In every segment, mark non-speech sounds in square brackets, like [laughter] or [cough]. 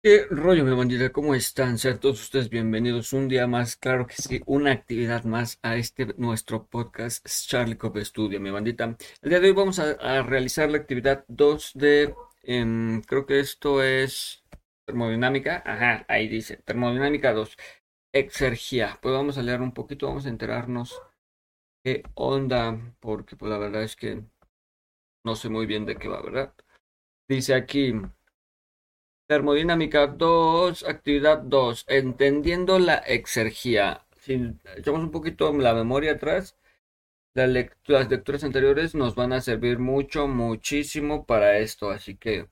¿Qué rollo, mi bandita? ¿Cómo están? Sean todos ustedes bienvenidos un día más, claro que sí, una actividad más a este nuestro podcast Charlie Cop Studio, mi bandita. El día de hoy vamos a, realizar la actividad 2 de, em, creo que esto es termodinámica, ajá, ahí dice, termodinámica 2, exergia. Pues vamos a leer un poquito, vamos a enterarnos qué onda, porque pues la verdad es que no sé muy bien de qué va, ¿verdad? Dice aquí... Termodinámica 2, actividad 2, entendiendo la exergía. Si echamos un poquito la memoria atrás, las lecturas anteriores nos van a servir mucho, muchísimo para esto, así que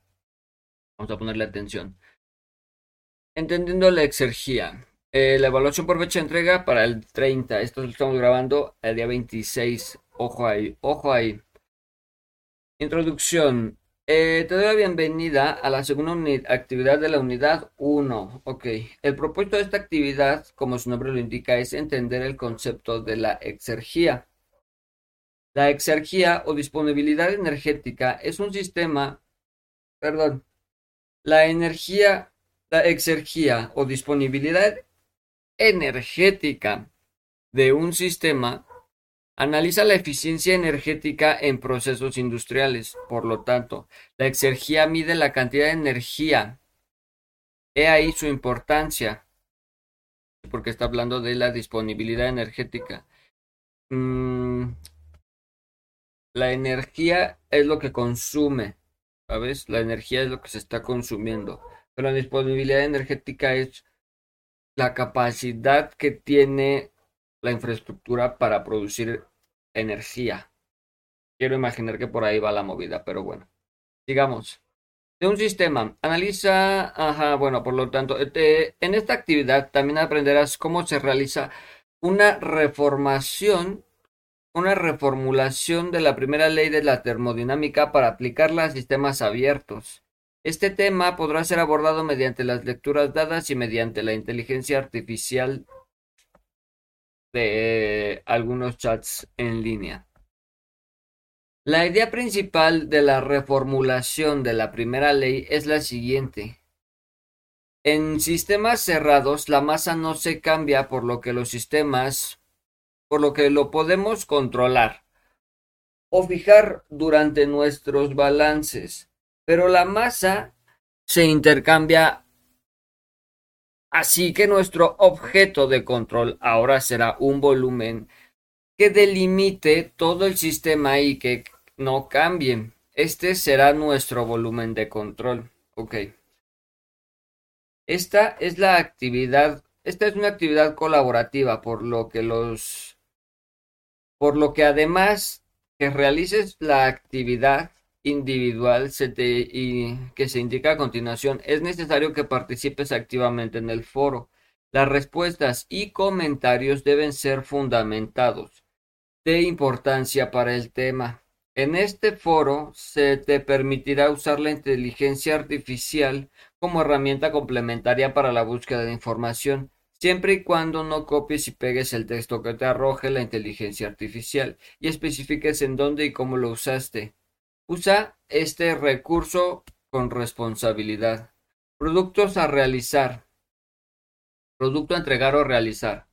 vamos a ponerle atención. Entendiendo la exergía. Eh, la evaluación por fecha de entrega para el 30. Esto lo estamos grabando el día 26. Ojo ahí, ojo ahí. Introducción. Eh, te doy la bienvenida a la segunda actividad de la unidad 1. Ok, el propósito de esta actividad, como su nombre lo indica, es entender el concepto de la exergía. La exergía o disponibilidad energética es un sistema, perdón, la energía, la exergía o disponibilidad energética de un sistema Analiza la eficiencia energética en procesos industriales. Por lo tanto, la exergía mide la cantidad de energía. He ahí su importancia, porque está hablando de la disponibilidad energética. Mm, la energía es lo que consume, ¿sabes? La energía es lo que se está consumiendo. Pero la disponibilidad energética es la capacidad que tiene la infraestructura para producir energía. Quiero imaginar que por ahí va la movida, pero bueno. Digamos, de un sistema, analiza, ajá, bueno, por lo tanto, en esta actividad también aprenderás cómo se realiza una reformación, una reformulación de la primera ley de la termodinámica para aplicarla a sistemas abiertos. Este tema podrá ser abordado mediante las lecturas dadas y mediante la inteligencia artificial de algunos chats en línea. La idea principal de la reformulación de la primera ley es la siguiente. En sistemas cerrados la masa no se cambia por lo que los sistemas, por lo que lo podemos controlar o fijar durante nuestros balances, pero la masa se intercambia Así que nuestro objeto de control ahora será un volumen que delimite todo el sistema y que no cambie. Este será nuestro volumen de control. Ok. Esta es la actividad, esta es una actividad colaborativa, por lo que los, por lo que además que realices la actividad, individual que se indica a continuación, es necesario que participes activamente en el foro. Las respuestas y comentarios deben ser fundamentados de importancia para el tema. En este foro se te permitirá usar la inteligencia artificial como herramienta complementaria para la búsqueda de información, siempre y cuando no copies y pegues el texto que te arroje la inteligencia artificial y especifiques en dónde y cómo lo usaste. Usa este recurso con responsabilidad. Productos a realizar. Producto a entregar o realizar.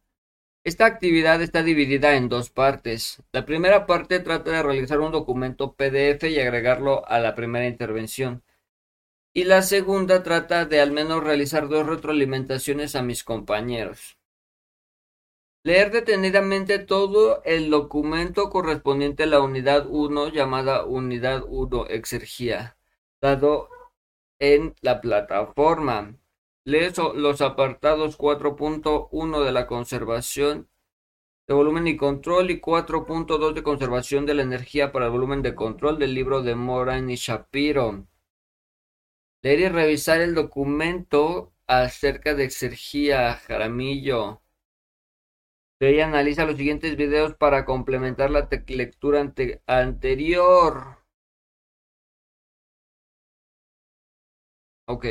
Esta actividad está dividida en dos partes. La primera parte trata de realizar un documento PDF y agregarlo a la primera intervención. Y la segunda trata de al menos realizar dos retroalimentaciones a mis compañeros. Leer detenidamente todo el documento correspondiente a la unidad 1 llamada unidad 1 exergía, dado en la plataforma. Lee los apartados 4.1 de la conservación de volumen y control y 4.2 de conservación de la energía para el volumen de control del libro de Moran y Shapiro. Leer y revisar el documento acerca de exergía, Jaramillo ella analiza los siguientes videos para complementar la lectura anterior. Ok.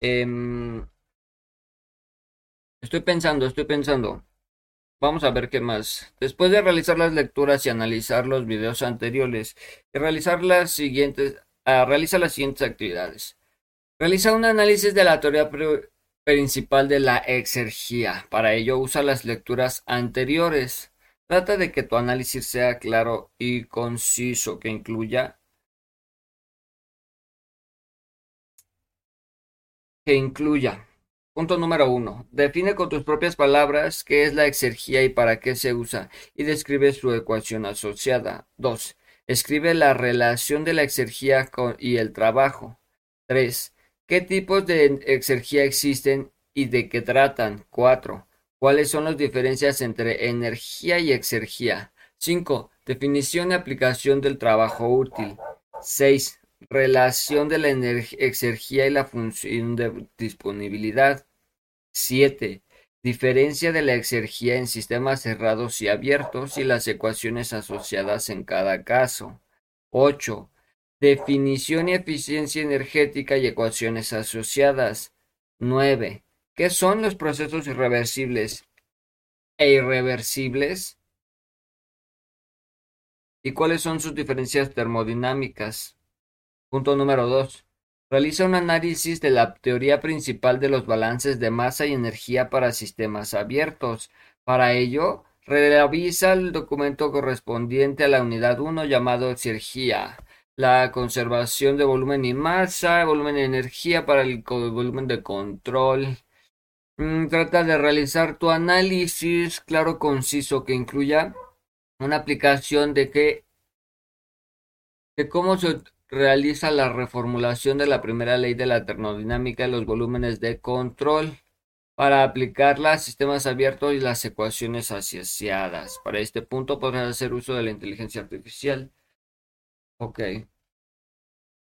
Em, estoy pensando, estoy pensando. Vamos a ver qué más. Después de realizar las lecturas y analizar los videos anteriores, y realizar las siguientes, realiza las siguientes actividades. Realiza un análisis de la teoría principal de la exergía. Para ello usa las lecturas anteriores. Trata de que tu análisis sea claro y conciso, que incluya que incluya. Punto número uno. Define con tus propias palabras qué es la exergía y para qué se usa, y describe su ecuación asociada. 2. Escribe la relación de la exergía y el trabajo. 3. ¿Qué tipos de exergía existen y de qué tratan? 4. ¿Cuáles son las diferencias entre energía y exergía? 5. Definición y aplicación del trabajo útil. 6. Relación de la exergía y la función de disponibilidad. 7. Diferencia de la exergía en sistemas cerrados y abiertos y las ecuaciones asociadas en cada caso. 8. Definición y eficiencia energética y ecuaciones asociadas. 9. ¿Qué son los procesos irreversibles e irreversibles? ¿Y cuáles son sus diferencias termodinámicas? Punto número 2. Realiza un análisis de la teoría principal de los balances de masa y energía para sistemas abiertos. Para ello, revisa el documento correspondiente a la unidad 1 llamado exergía, la conservación de volumen y masa, volumen y energía para el volumen de control. Mm, trata de realizar tu análisis claro, conciso, que incluya una aplicación de que de cómo se realiza la reformulación de la primera ley de la termodinámica de los volúmenes de control para aplicarla a sistemas abiertos y las ecuaciones asociadas. Para este punto podrás hacer uso de la inteligencia artificial. Ok.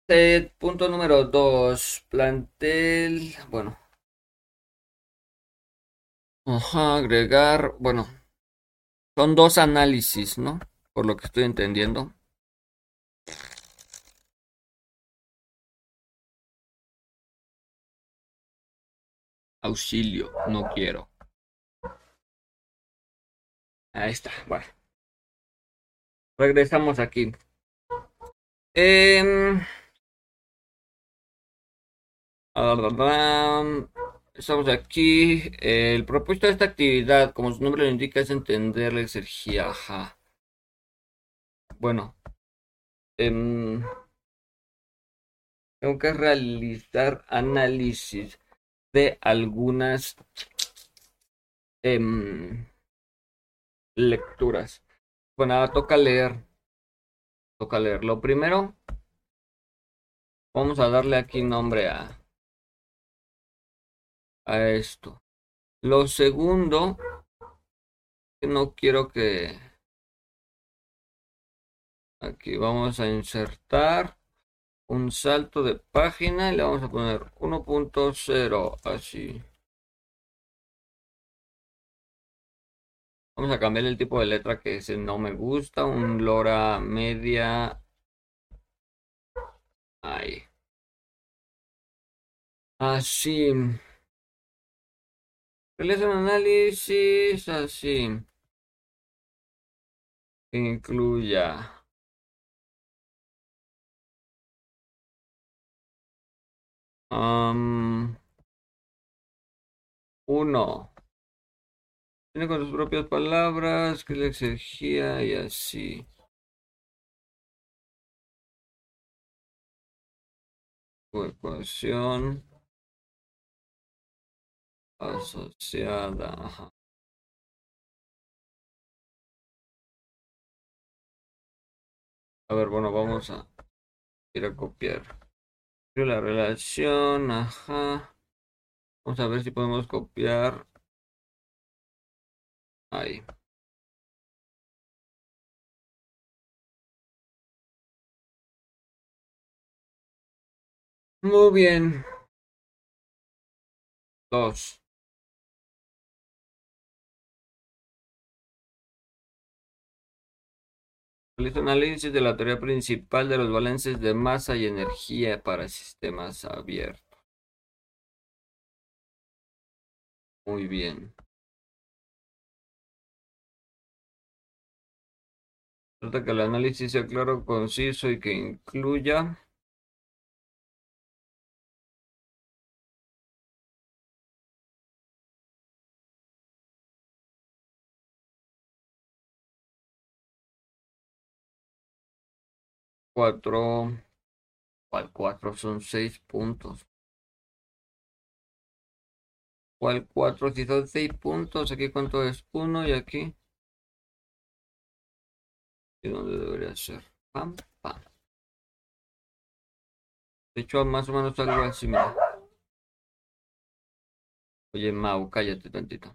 Eh, punto número 2. Plantel. Bueno. Ajá, agregar. Bueno. Son dos análisis, ¿no? Por lo que estoy entendiendo. Auxilio, no quiero. Ahí está, bueno. Regresamos aquí. Eh, estamos aquí. El propósito de esta actividad, como su nombre lo indica, es entender la exergía. Ajá. Bueno. Eh, tengo que realizar análisis de algunas em, lecturas. Bueno, toca leer. Toca leer. Lo primero, vamos a darle aquí nombre a, a esto. Lo segundo, que no quiero que... Aquí vamos a insertar un salto de página y le vamos a poner 1.0 así. Vamos a cambiar el tipo de letra que ese no me gusta. Un lora media. Ahí. Así. Realiza un análisis así. Incluya. uno. Tiene con sus propias palabras que le exigía y así. ecuación asociada. A ver, bueno, vamos a ir a copiar la relación, ajá. Vamos a ver si podemos copiar. Ahí. Muy bien. Dos. Realiza análisis de la teoría principal de los balances de masa y energía para sistemas abiertos. Muy bien. Trata que el análisis sea claro, conciso y que incluya cuatro, ¿cuál cuatro? Son seis puntos. ¿Cuál cuatro? Si son seis puntos, aquí cuánto es uno y aquí ¿Y dónde debería ser? Pam, pam. De hecho, más o menos algo así, mira. Oye, Mau, cállate tantito.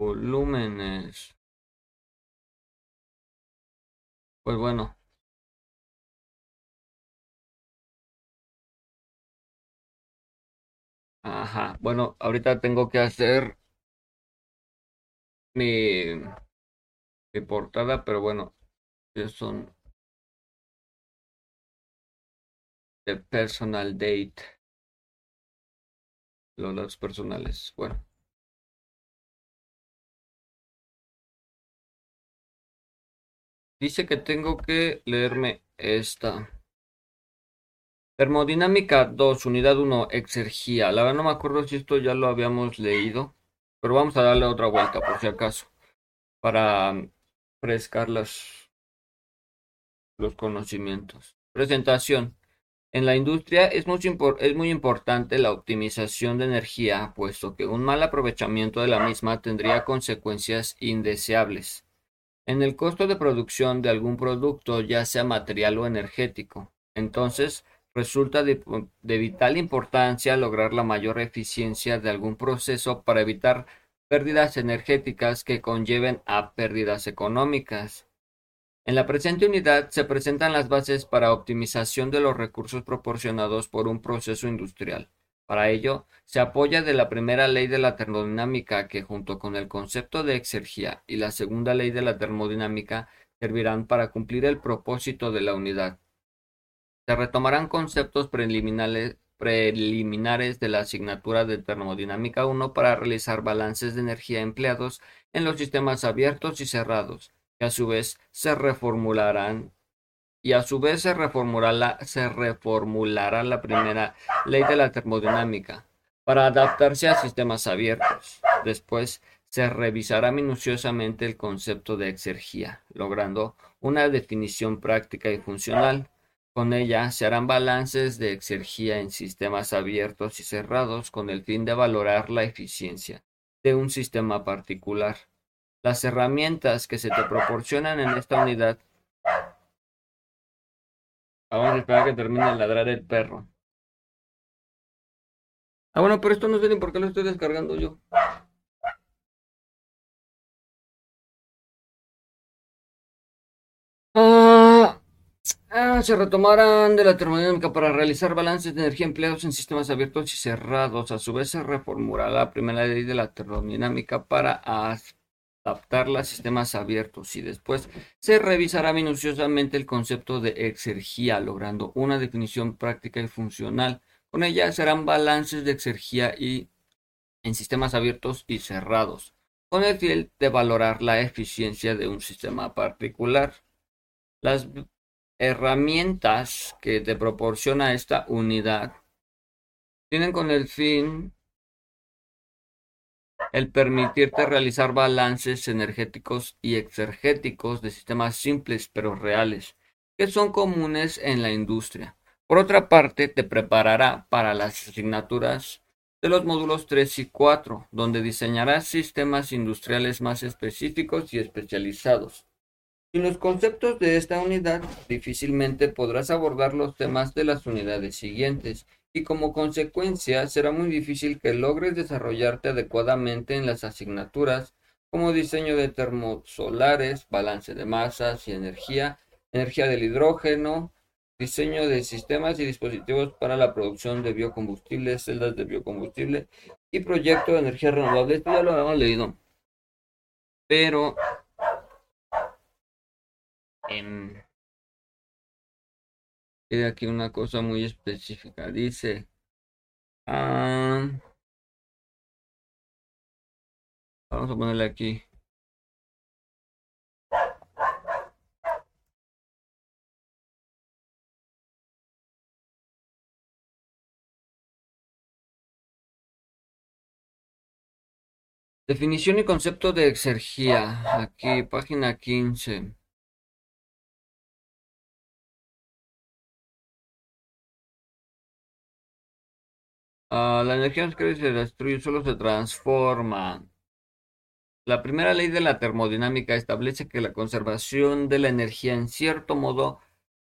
Volúmenes. Pues bueno. Ajá. Bueno, ahorita tengo que hacer mi, portada, pero bueno, son de personal date. Los datos personales. Bueno. Dice que tengo que leerme esta. Termodinámica 2, unidad 1, exergía. La verdad no me acuerdo si esto ya lo habíamos leído, pero vamos a darle otra vuelta por si acaso, para frescar los conocimientos. Presentación. En la industria es es muy importante la optimización de energía, puesto que un mal aprovechamiento de la misma tendría consecuencias indeseables en el costo de producción de algún producto, ya sea material o energético. Entonces, resulta de, vital importancia lograr la mayor eficiencia de algún proceso para evitar pérdidas energéticas que conlleven a pérdidas económicas. En la presente unidad se presentan las bases para optimización de los recursos proporcionados por un proceso industrial. Para ello, se apoya de la primera ley de la termodinámica que junto con el concepto de exergía y la segunda ley de la termodinámica servirán para cumplir el propósito de la unidad. Se retomarán conceptos preliminares, preliminares de la asignatura de termodinámica 1 para realizar balances de energía empleados en los sistemas abiertos y cerrados, que a su vez se reformularán y a su vez se reformulará, se reformulará la primera ley de la termodinámica para adaptarse a sistemas abiertos. Después se revisará minuciosamente el concepto de exergía, logrando una definición práctica y funcional. Con ella se harán balances de exergía en sistemas abiertos y cerrados con el fin de valorar la eficiencia de un sistema particular. Las herramientas que se te proporcionan en esta unidad Vamos a esperar que termine de ladrar el perro. Ah, bueno, pero esto no sé ni por qué lo estoy descargando yo. Ah, se retomarán de la termodinámica para realizar balances de energía empleados en sistemas abiertos y cerrados. A su vez, se reformulará la primera ley de la termodinámica para adaptarla a sistemas abiertos y después se revisará minuciosamente el concepto de exergía, logrando una definición práctica y funcional. Con ella serán balances de exergía y en sistemas abiertos y cerrados, con el fin de valorar la eficiencia de un sistema particular. Las herramientas que te proporciona esta unidad tienen con el fin el permitirte realizar balances energéticos y exergéticos de sistemas simples pero reales, que son comunes en la industria. Por otra parte, te preparará para las asignaturas de los módulos 3 y 4, donde diseñarás sistemas industriales más específicos y especializados. Sin los conceptos de esta unidad, difícilmente podrás abordar los temas de las unidades siguientes y como consecuencia será muy difícil que logres desarrollarte adecuadamente en las asignaturas como diseño de termosolares, balance de masas y energía, energía del hidrógeno, diseño de sistemas y dispositivos para la producción de biocombustibles, celdas de biocombustible y proyecto de energía renovable. Esto ya lo habíamos leído. Pero en Tiene aquí una cosa muy específica. Dice. Ah, vamos a ponerle aquí. Definición y concepto de exergía. Aquí, página 15. Ah, la energía no se destruye, solo se transforma. La primera ley de la termodinámica establece que la conservación de la energía en cierto modo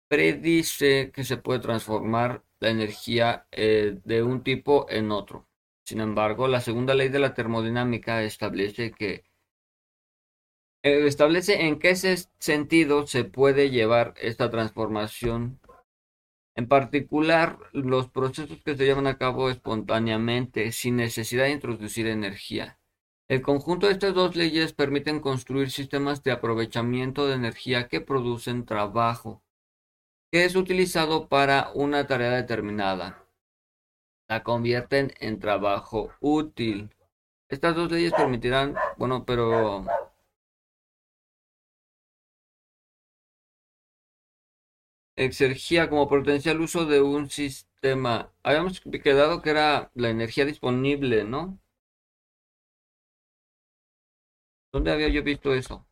predice que se puede transformar la energía eh, de un tipo en otro. Sin embargo, la segunda ley de la termodinámica establece que eh, establece en qué sentido se puede llevar esta transformación. En particular, los procesos que se llevan a cabo espontáneamente, sin necesidad de introducir energía. El conjunto de estas dos leyes permiten construir sistemas de aprovechamiento de energía que producen trabajo, que es utilizado para una tarea determinada la convierten en trabajo útil. Estas dos leyes permitirán, bueno, pero exergía como potencial uso de un sistema. Habíamos quedado que era la energía disponible, ¿no? ¿Dónde había yo visto eso?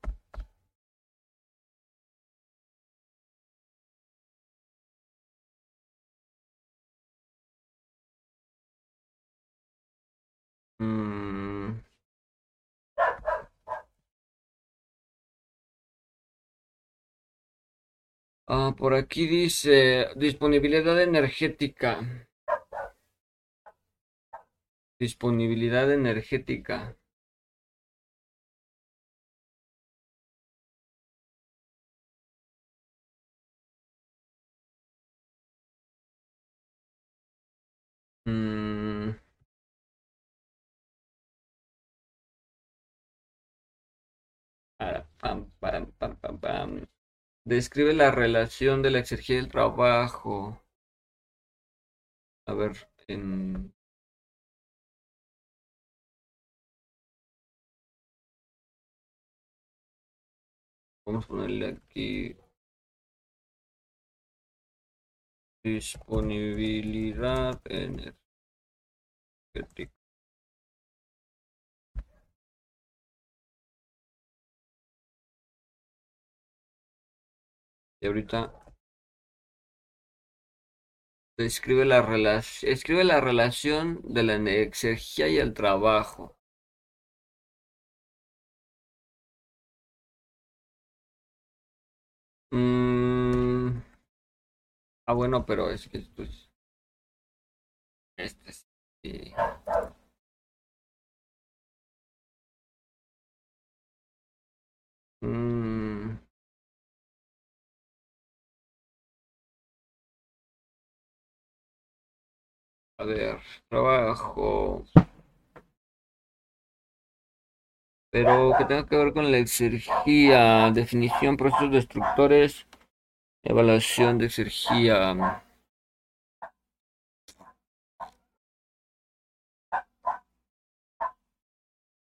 Mm. Ah, por aquí dice disponibilidad energética. Disponibilidad energética. Describe la relación de la exergia y el trabajo. A ver, en... Vamos a ponerle aquí disponibilidad energética. Y ahorita escribe la, relación, escribe la relación de la energía y el trabajo. Mm. Ah, bueno, pero es que esto es... Este sí. Mm. A ver, trabajo. Pero que tenga que ver con la exergía, definición, procesos destructores, evaluación de exergía.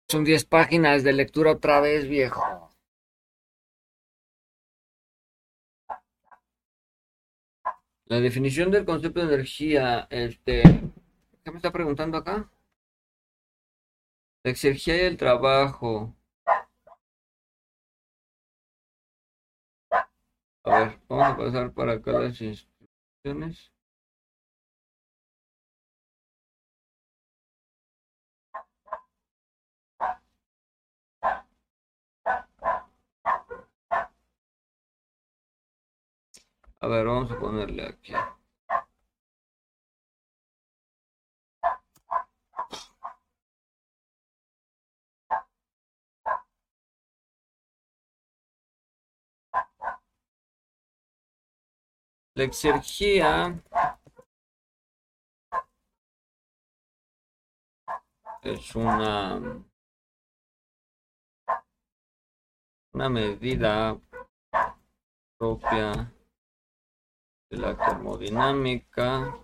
Son 10 páginas de lectura otra vez, viejo. La definición del concepto de energía, este, ¿qué me está preguntando acá? La exergía y el trabajo. A ver, vamos a pasar para acá las instrucciones. A ver, vamos a ponerle aquí. La exergía es una una medida propia la termodinámica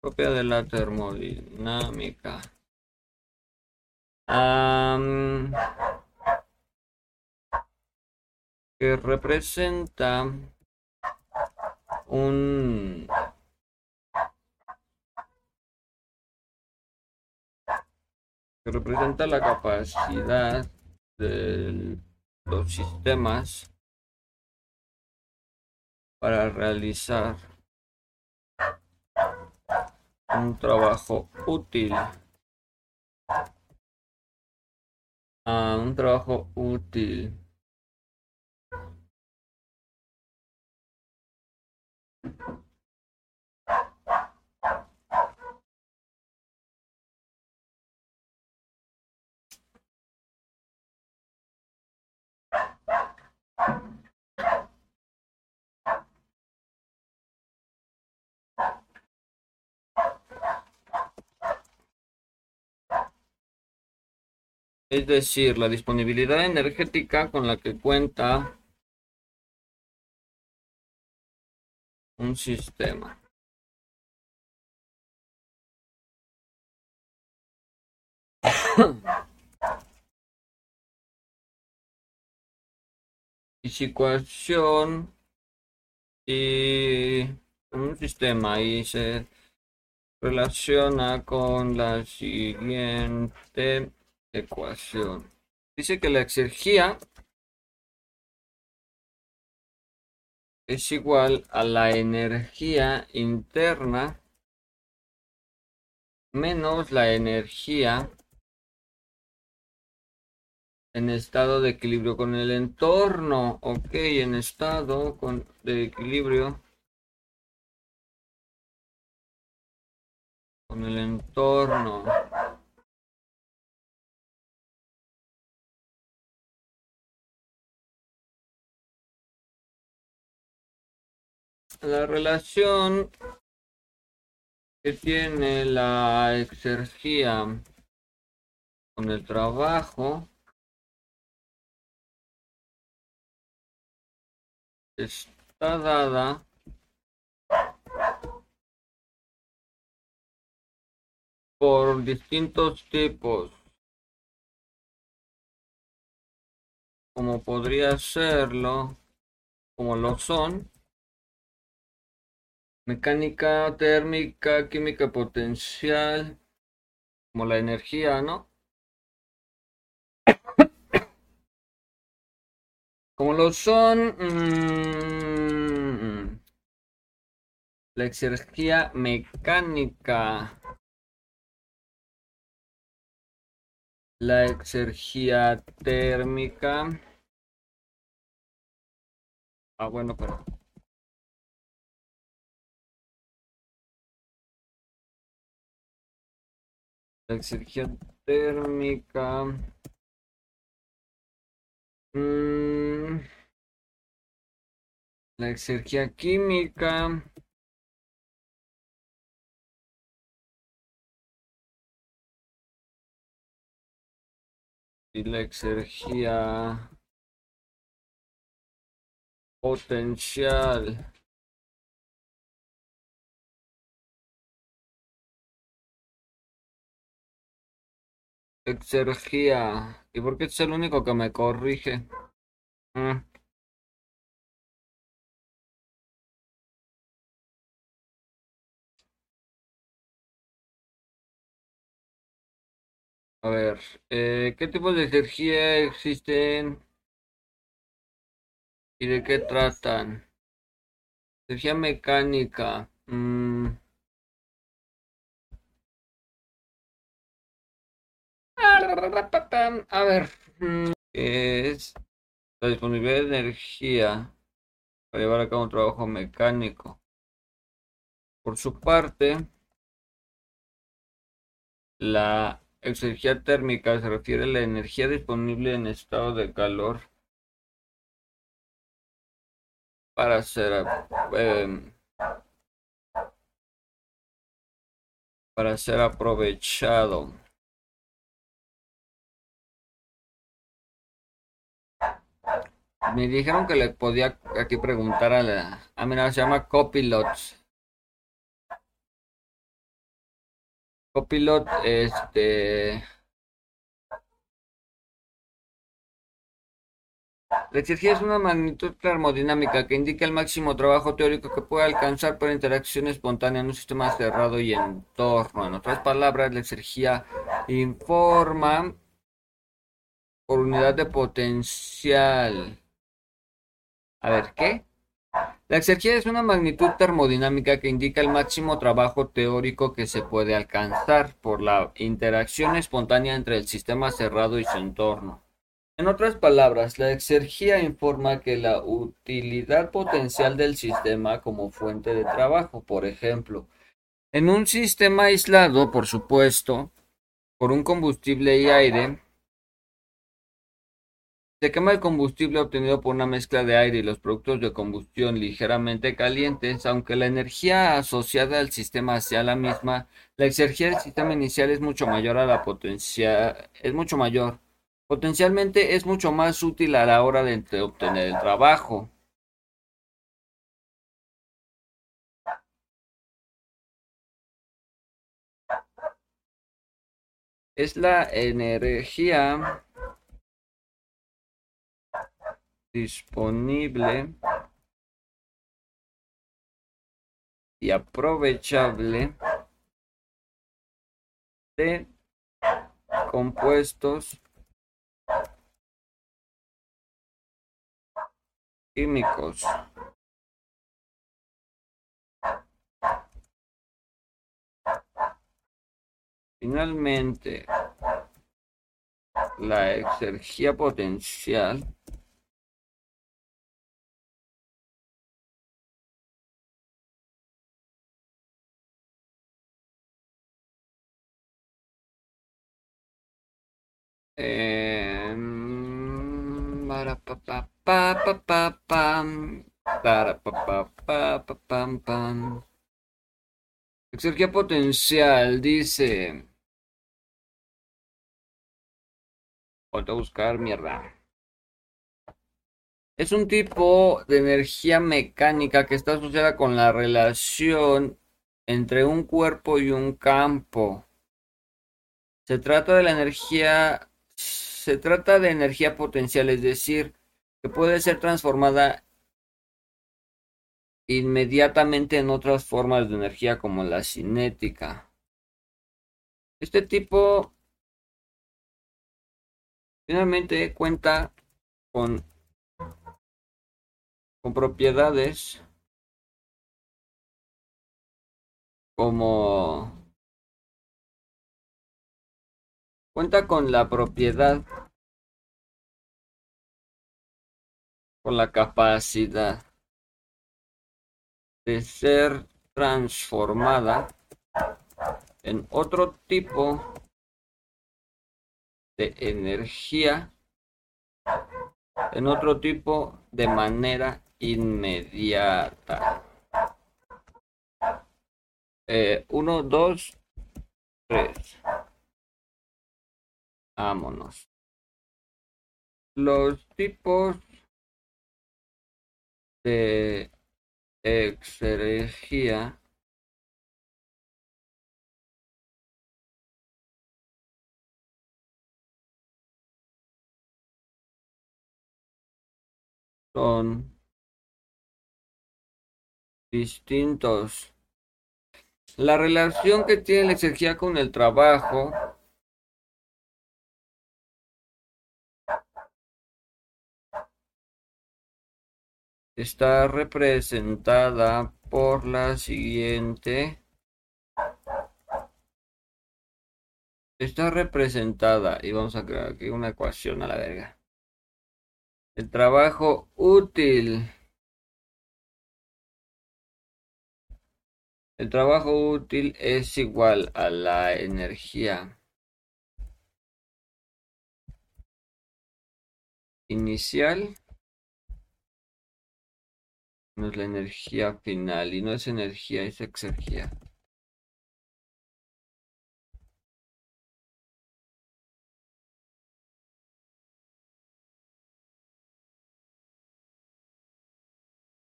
propia de la termodinámica. que representa un que representa la capacidad de los sistemas para realizar un trabajo útil. Ah, un trabajo útil. Es decir, la disponibilidad energética con la que cuenta un sistema. [coughs] y situación y un sistema y se relaciona con la siguiente ecuación. Dice que la exergía es igual a la energía interna menos la energía en estado de equilibrio con el entorno. Ok, en estado con, de equilibrio con el entorno. La relación que tiene la exergía con el trabajo está dada por distintos tipos como podría serlo como lo son Mecánica térmica, química potencial, como la energía, ¿no? Como lo son mm, la exergía mecánica, la exergía térmica. Ah, bueno, pero la exergía térmica. Mm, la exergía química. Y la exergía potencial. Exergía. ¿Y por qué es el único que me corrige? Mm. A ver, eh, ¿qué tipos de energía existen? ¿Y de qué tratan? Energía mecánica. Mm. A ver, es la disponibilidad de energía para llevar a cabo un trabajo mecánico. Por su parte, la exergía térmica se refiere a la energía disponible en estado de calor para em, para ser aprovechado. Me dijeron que le podía aquí preguntar a la... Ah, mira, se llama Copilot. Copilot, este... La exergia es una magnitud termodinámica que indica el máximo trabajo teórico que puede alcanzar por interacción espontánea en un sistema cerrado y entorno. En otras palabras, la exergia informa por unidad de potencial. A ver, ¿qué? La exergia es una magnitud termodinámica que indica el máximo trabajo teórico que se puede alcanzar por la interacción espontánea entre el sistema cerrado y su entorno. En otras palabras, la exergia informa que la utilidad potencial del sistema como fuente de trabajo, por ejemplo, en un sistema aislado, por supuesto, por un combustible y aire, se quema el combustible obtenido por una mezcla de aire y los productos de combustión ligeramente calientes, aunque la energía asociada al sistema sea la misma, la exergia del sistema inicial es mucho mayor a la potencia, es mucho mayor. Potencialmente es mucho más útil a la hora de obtener el trabajo. Es la energía disponible y aprovechable de compuestos químicos. Finalmente, la exergia potencial pam. Exergia potencial dice. Voy a buscar mierda. Es un tipo de energía mecánica que está asociada con la relación entre un cuerpo y un campo. Se trata de la energía se trata de energía potencial, es decir, que puede ser transformada inmediatamente en otras formas de energía como la cinética. Este tipo finalmente cuenta con, propiedades como Cuenta con la propiedad, con la capacidad de ser transformada en otro tipo de energía, en otro tipo de manera inmediata. Eh, uno, dos, tres. Vámonos. Los tipos de exergía son distintos. La relación que tiene la exergía con el trabajo está representada por la siguiente. Está representada, y vamos a crear aquí una ecuación a la verga. El trabajo útil. El trabajo útil es igual a la energía inicial no es la energía final y no es energía, es exergía.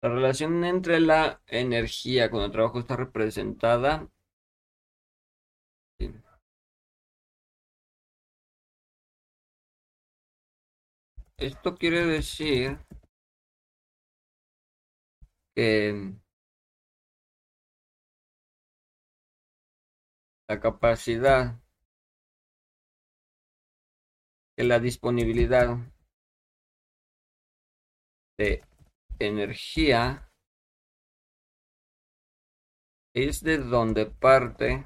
La relación entre la energía con el trabajo está representada Esto quiere decir que la capacidad, que la disponibilidad de energía es de donde parte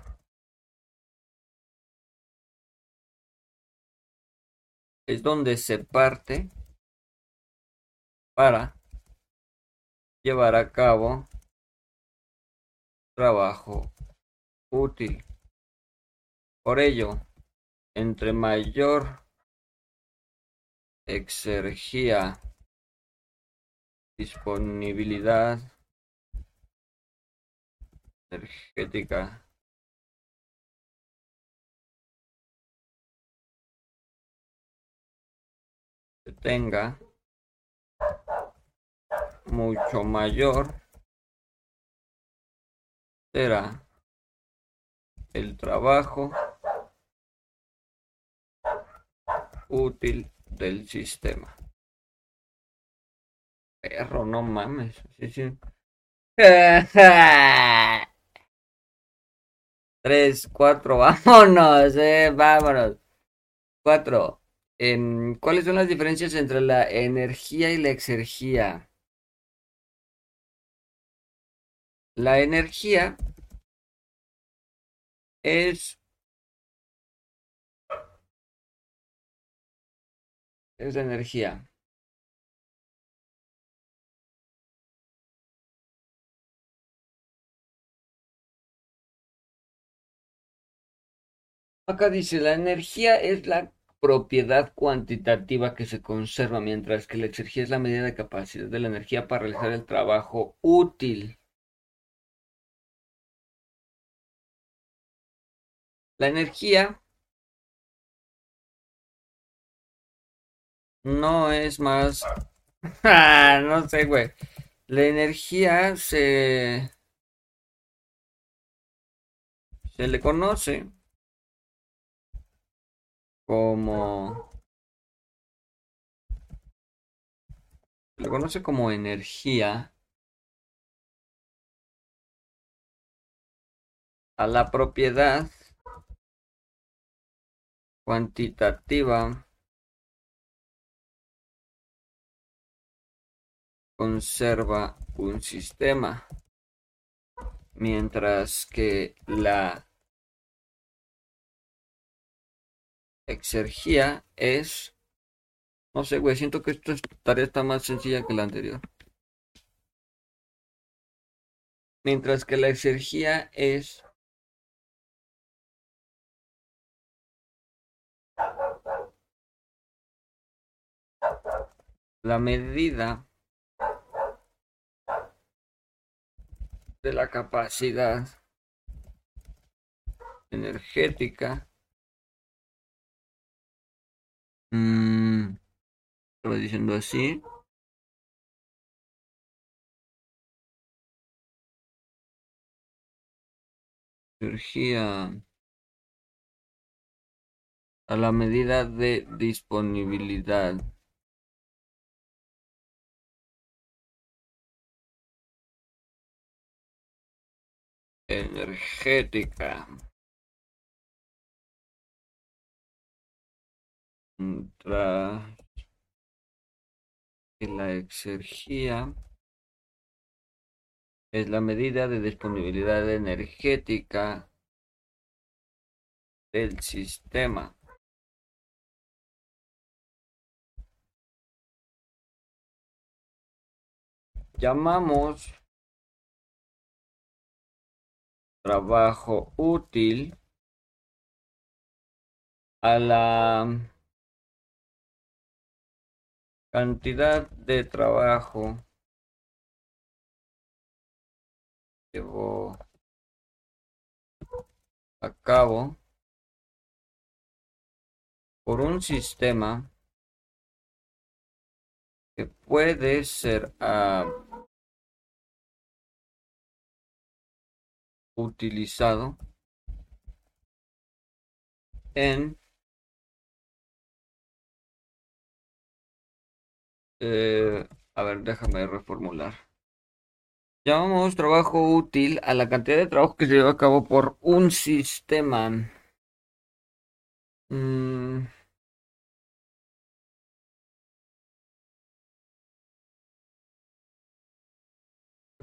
es donde se parte para llevar a cabo trabajo útil. Por ello, entre mayor exergía, disponibilidad energética tenga mucho mayor será el trabajo útil del sistema. Perro, no mames. Sí, sí. [laughs] Tres, cuatro, [laughs] vámonos, eh, vámonos. Cuatro. ¿Cuáles son las diferencias entre la energía y la exergía? La energía es es energía. Acá dice, la energía es la propiedad cuantitativa que se conserva, mientras que la exergía es la medida de capacidad de la energía para realizar el trabajo útil. La energía no es más... [laughs] Ah, no sé, güey. La energía se... Se le conoce como... Se le conoce como energía a la propiedad cuantitativa conserva un sistema, mientras que la exergía es... No sé, güey, siento que esta tarea está más sencilla que la anterior. Mientras que la exergía es la medida de la capacidad energética mm, lo diciendo así energía a la medida de disponibilidad energética. Mientras la exergía es la medida de disponibilidad energética del sistema. Llamamos trabajo útil a la cantidad de trabajo llevó a cabo por un sistema que puede ser uh, utilizado en Eh, a ver, déjame reformular. Llamamos trabajo útil a la cantidad de trabajo que se lleva a cabo por un sistema. Mm.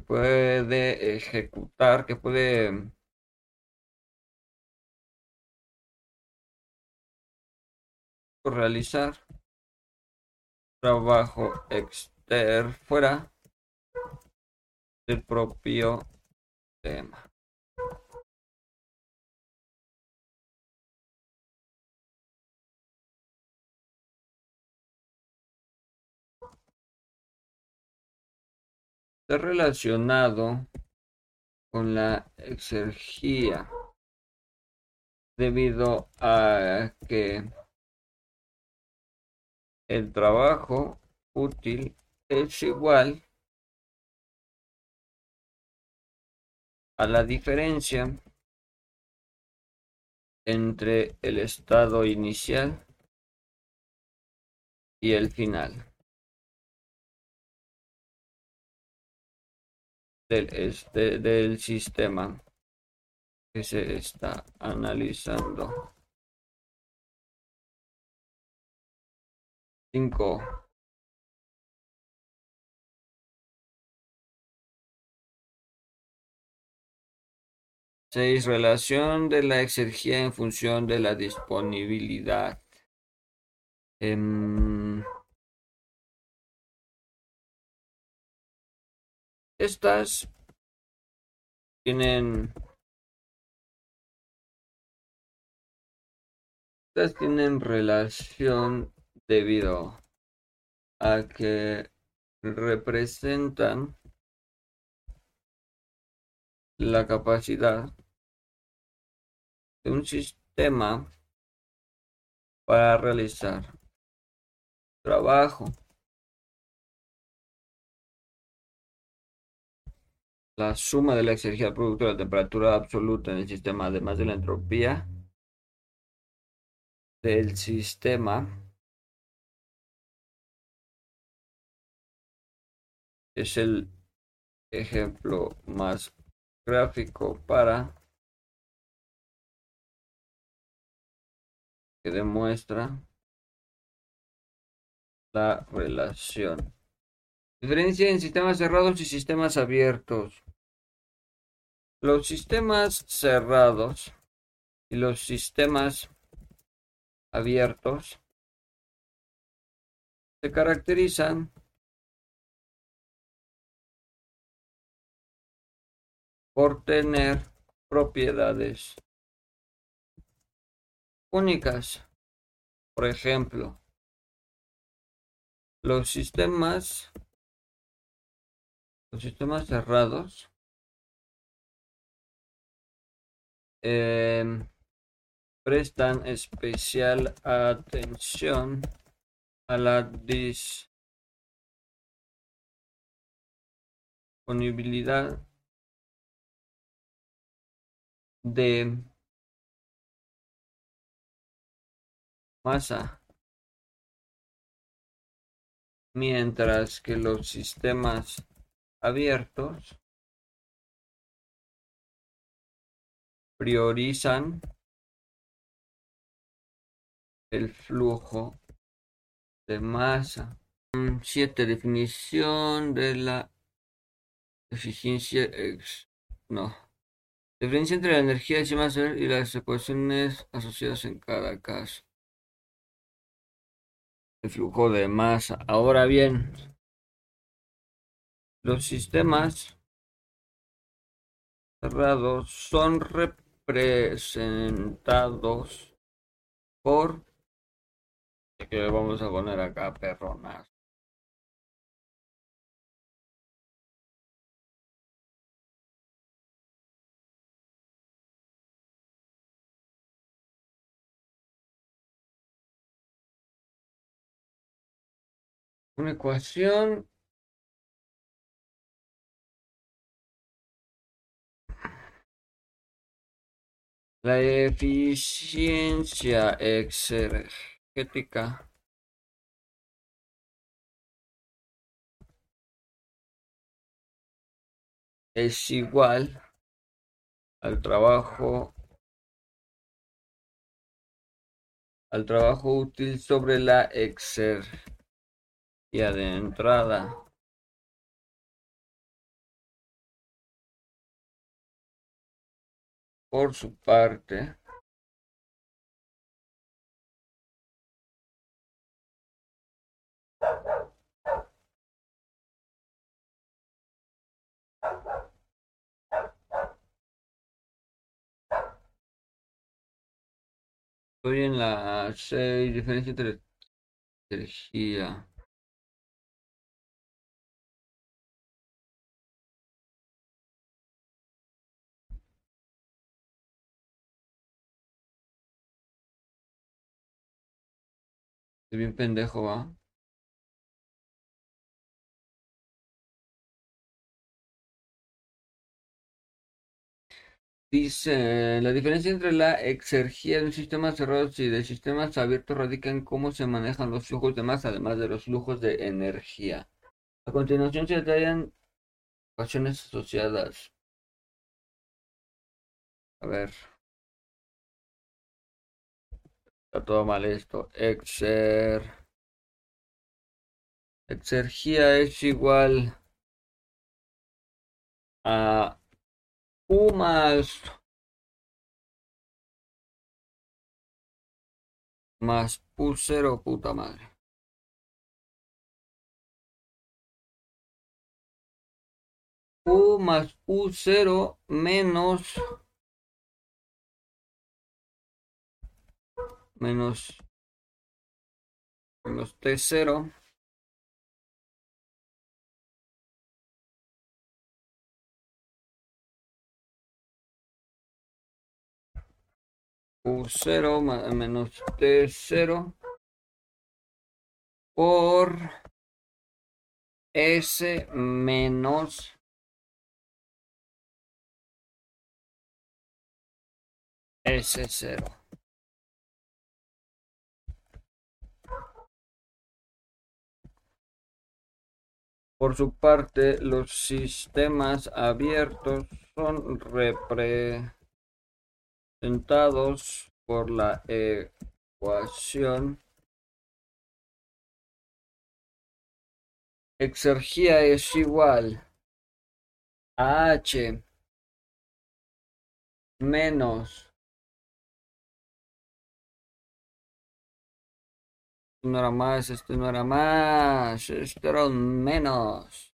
Puede ejecutar, que puede realizar trabajo externo fuera del propio tema. Está relacionado con la exergía debido a que el trabajo útil es igual a la diferencia entre el estado inicial y el final del, este, del sistema que se está analizando. 5 6. Relación de la exergía en función de la disponibilidad. Em, estas tienen estas tienen relación debido a que representan la capacidad de un sistema para realizar trabajo. La suma de la exergia producto de la temperatura absoluta en el sistema, además de la entropía del sistema, es el ejemplo más gráfico para que demuestra la relación. Diferencia en sistemas cerrados y sistemas abiertos. Los sistemas cerrados y los sistemas abiertos se caracterizan por tener propiedades únicas. Por ejemplo, los sistemas los sistemas cerrados em, prestan especial atención a la disponibilidad de masa, mientras que los sistemas abiertos priorizan el flujo de masa. 7. Definición de la eficiencia ex. No. Diferencia entre la energía de Maser y las ecuaciones asociadas en cada caso. El flujo de masa. Ahora bien, los sistemas cerrados son representados por que vamos a poner acá perronas. Una ecuación La eficiencia energética es igual al trabajo al trabajo útil sobre la exergia de entrada. Por su parte, Estoy en la 6, diferencia entre energía. Bien pendejo, ¿va? Dice, la diferencia entre la exergía de un sistema cerrado y de sistemas abiertos radica en cómo se manejan los flujos de masa, además de los flujos de energía. A continuación se detallan ecuaciones asociadas. A ver. Está todo mal esto. Exer. Exergía es igual a U más más U cero, puta madre. U más U cero menos menos menos T cero U0 menos T0 por S menos S0. Por su parte, los sistemas abiertos son repre Sentados por la ecuación exergía es igual a H menos no era más, esto no era más, esto era menos.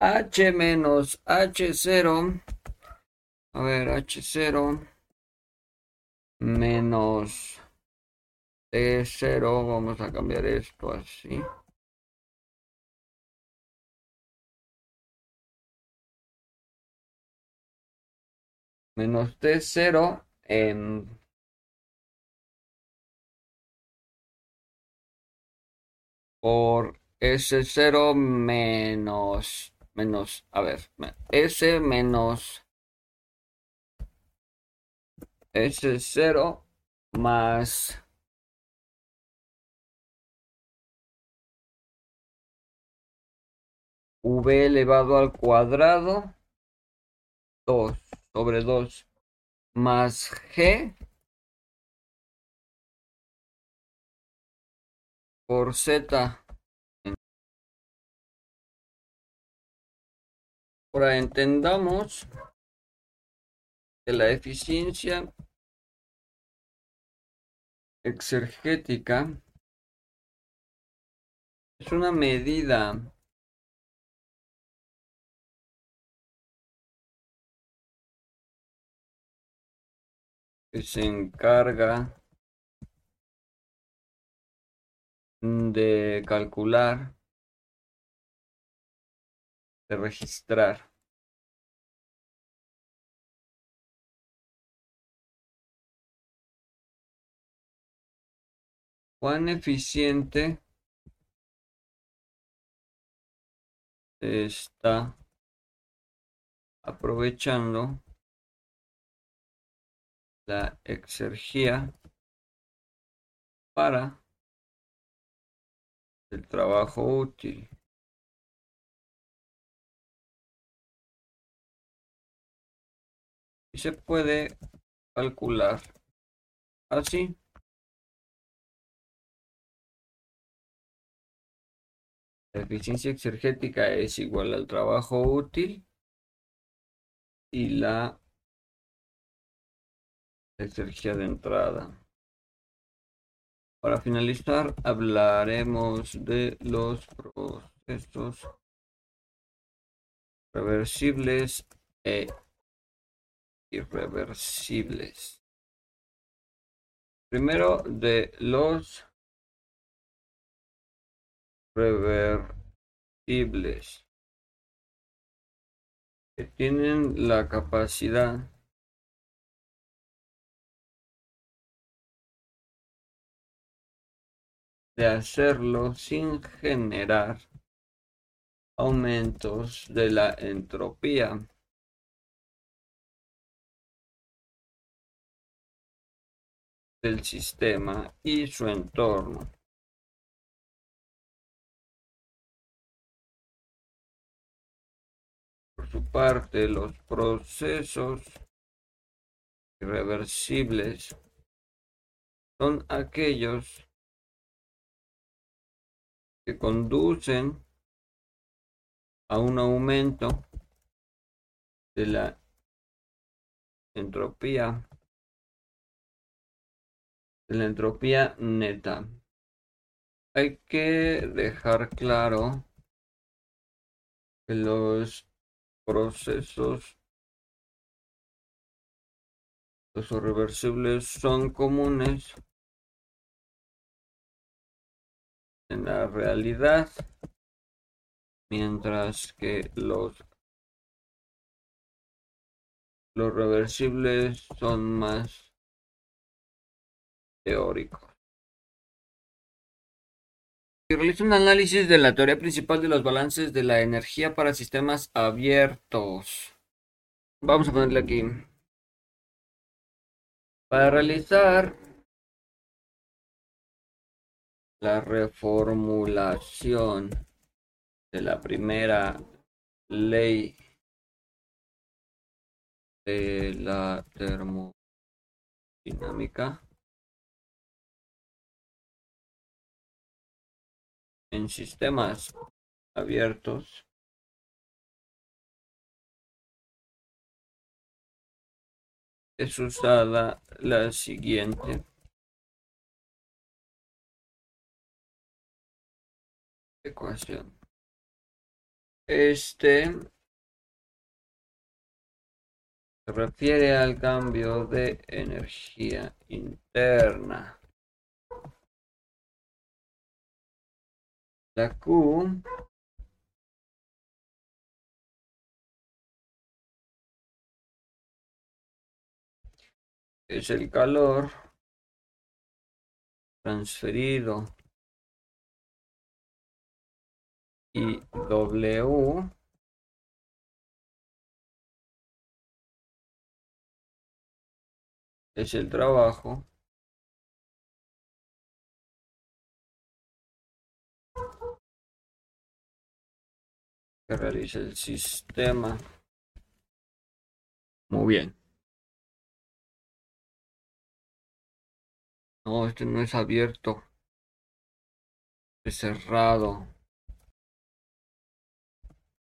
H menos H0. A ver, H0 menos T0, vamos a cambiar esto así. Menos T0 en por S0 menos, menos, a ver, S menos S0 más V elevado al cuadrado 2 sobre 2 más G por Z. Ahora entendamos que la eficiencia exergética es una medida que se encarga de calcular, de registrar. Cuán eficiente está aprovechando la exergía para el trabajo útil. y se puede calcular así. La eficiencia exergética es igual al trabajo útil y la energía de entrada. Para finalizar, hablaremos de los procesos reversibles e irreversibles. Primero de los reversibles que tienen la capacidad de hacerlo sin generar aumentos de la entropía. del sistema y su entorno. Por su parte, los procesos irreversibles son aquellos conducen a un aumento de la entropía de la entropía neta. Hay que dejar claro que los procesos los irreversibles son comunes en la realidad, mientras que los los reversibles son más teóricos. Realiza un análisis de la teoría principal de los balances de la energía para sistemas abiertos. Vamos a ponerle aquí. Para realizar la reformulación de la primera ley de la termodinámica en sistemas abiertos. Es usada la siguiente ecuación. Este se refiere al cambio de energía interna. La Q es el calor transferido y W es el trabajo que realiza el sistema. Muy bien. No, este no es abierto. Es cerrado.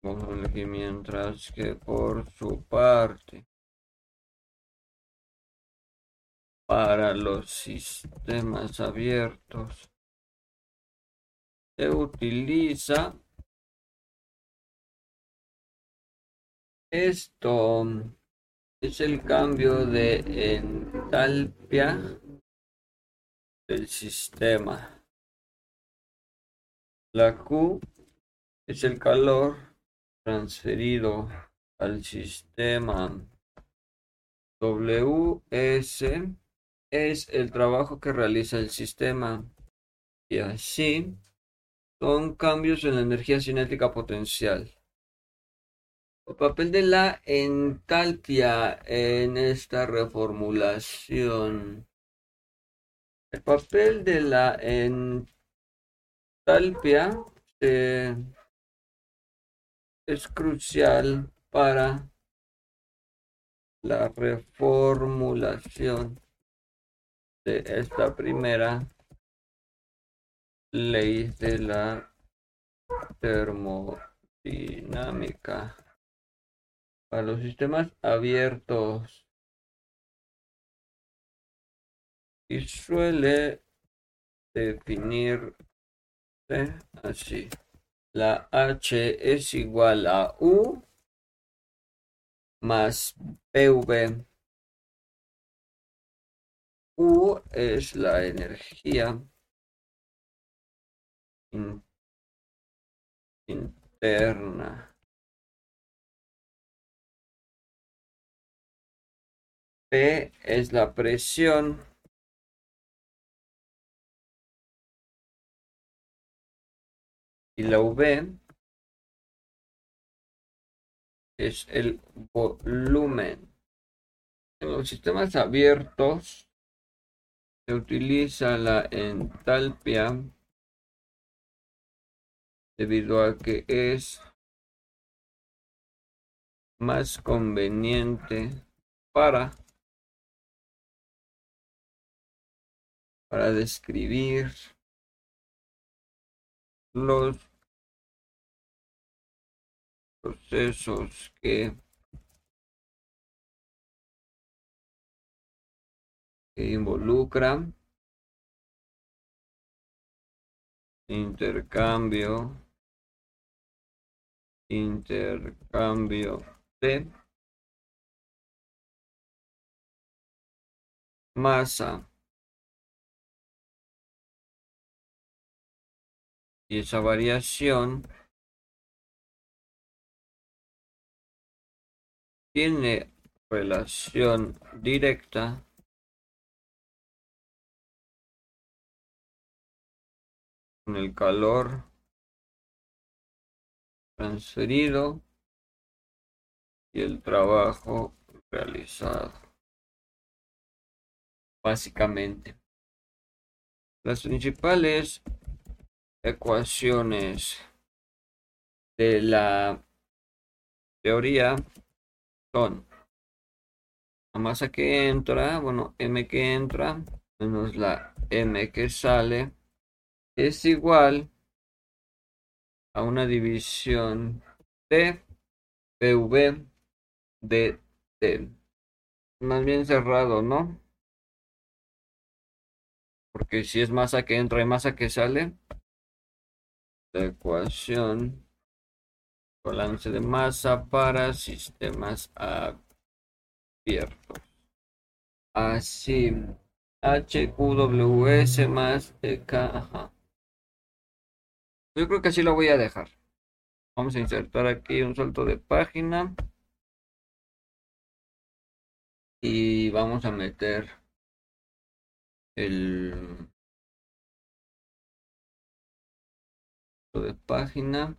Mientras que por su parte. Para los sistemas abiertos se utiliza Esto es el cambio de entalpia del sistema. La Q es el calor transferido al sistema. WS es el trabajo que realiza el sistema. Y así son cambios en la energía cinética potencial. El papel de la entalpia en esta reformulación. El papel de la entalpia eh, es crucial para la reformulación de esta primera ley de la termodinámica para los sistemas abiertos y suele definirse así. La H es igual a U más PV. U es la energía interna. P es la presión y la V es el volumen. En los sistemas abiertos se utiliza la entalpia debido a que es más conveniente para para describir los procesos que, involucran intercambio intercambio de masa y esa variación tiene relación directa con el calor transferido y el trabajo realizado. Básicamente, las principales ecuaciones de la teoría son la masa que entra, bueno, m que entra menos la m que sale es igual a una división de PV de T. Más bien cerrado, ¿no? Porque si es masa que entra y masa que sale, la ecuación balance de masa para sistemas abiertos. Así, HQWS más EK. Ajá. Yo creo que así lo voy a dejar. Vamos a insertar aquí un salto de página. Y vamos a meter el de página,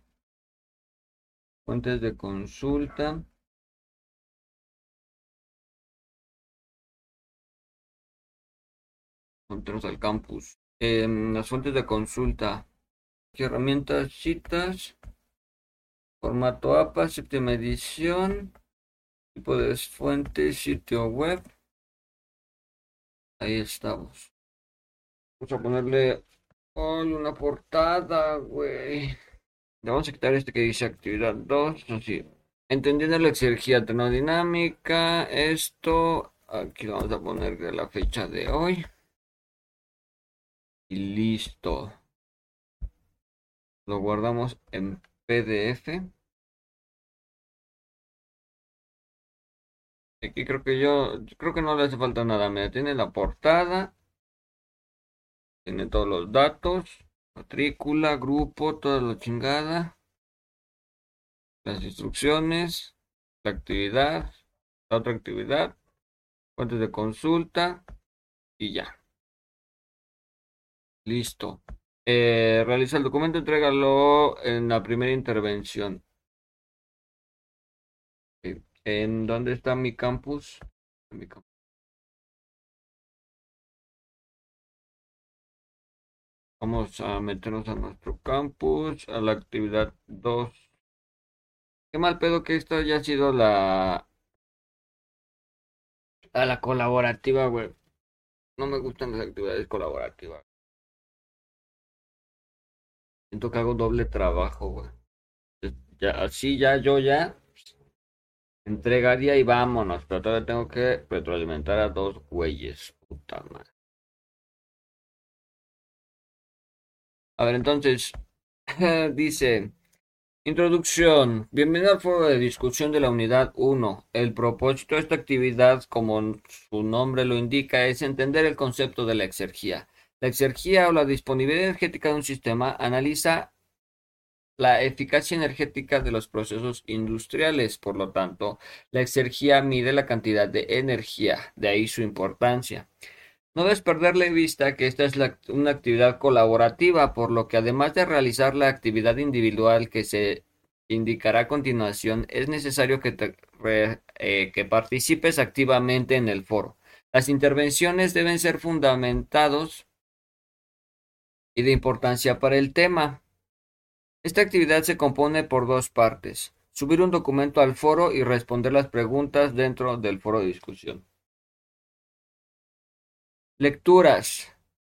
fuentes de consulta. Entramos al campus. las fuentes de consulta. herramientas, citas. Formato APA, séptima edición. Tipo de fuente, sitio web. Ahí estamos. Vamos a ponerle una portada, güey. Le vamos a quitar este que dice actividad 2. Así. Entendiendo la exergía termodinámica. Esto. Aquí vamos a poner la fecha de hoy. Y listo. Lo guardamos en PDF. Aquí creo que yo, creo que no le hace falta nada. Me tiene la portada tiene todos los datos, matrícula, grupo, toda la chingada. Las instrucciones, la actividad, la otra actividad, fuentes de consulta y ya. Listo. Eh, realiza el documento, entrégalo en la primera intervención. ¿En dónde está mi campus? Mi campus. Vamos a meternos a nuestro campus, a la actividad 2. Qué mal pedo que esto haya sido la A la colaborativa, güey. No me gustan las actividades colaborativas. Siento que hago doble trabajo, güey. Así ya yo ya entregaría y vámonos. Pero todavía tengo que retroalimentar a dos güeyes. Puta madre. A ver, entonces, [laughs] dice, introducción. Bienvenido al foro de discusión de la unidad 1. El propósito de esta actividad, como su nombre lo indica, es entender el concepto de la exergía. La exergía o la disponibilidad energética de un sistema analiza la eficacia energética de los procesos industriales. Por lo tanto, la exergía mide la cantidad de energía, de ahí su importancia. No debes perderle vista que esta es una actividad colaborativa, por lo que además de realizar la actividad individual que se indicará a continuación, es necesario que, eh, que participes activamente en el foro. Las intervenciones deben ser fundamentados y de importancia para el tema. Esta actividad se compone por dos partes. Subir un documento al foro y responder las preguntas dentro del foro de discusión. Lecturas.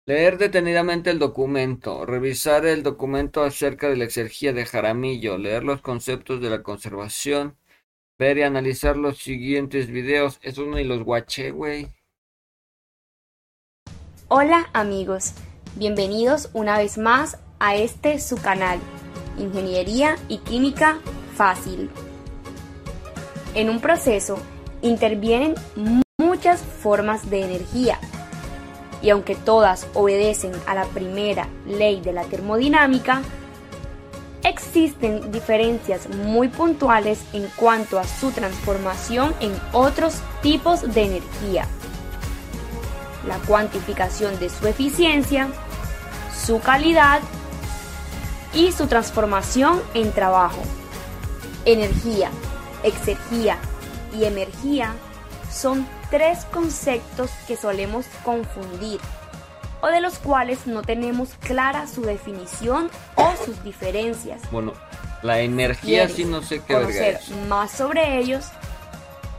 Leer detenidamente el documento, revisar el documento acerca de la exergía de Jaramillo, leer los conceptos de la conservación, ver y analizar los siguientes videos. Eso y los guaché, güey. Hola amigos, bienvenidos una vez más a este su canal, Ingeniería y Química Fácil. En un proceso intervienen muchas formas de energía y aunque todas obedecen a la primera ley de la termodinámica, existen diferencias muy puntuales en cuanto a su transformación en otros tipos de energía. La cuantificación de su eficiencia, su calidad y su transformación en trabajo. Energía, exergía y energía son tres conceptos que solemos confundir o de los cuales no tenemos clara su definición o sus diferencias. Bueno, la energía sí no sé qué conocer más sobre ellos,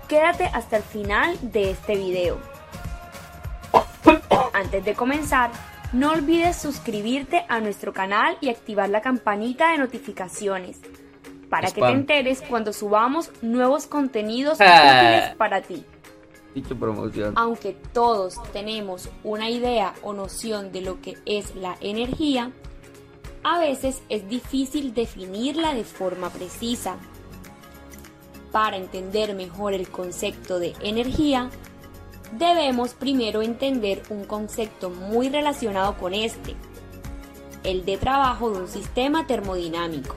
quédate hasta el final de este video. Antes de comenzar, no olvides suscribirte a nuestro canal y activar la campanita de notificaciones para que te enteres cuando subamos nuevos contenidos útiles para ti Aunque todos tenemos una idea o noción de lo que es la energía, a veces es difícil definirla de forma precisa. Para entender mejor el concepto de energía, debemos primero entender un concepto muy relacionado con este, el de trabajo de un sistema termodinámico.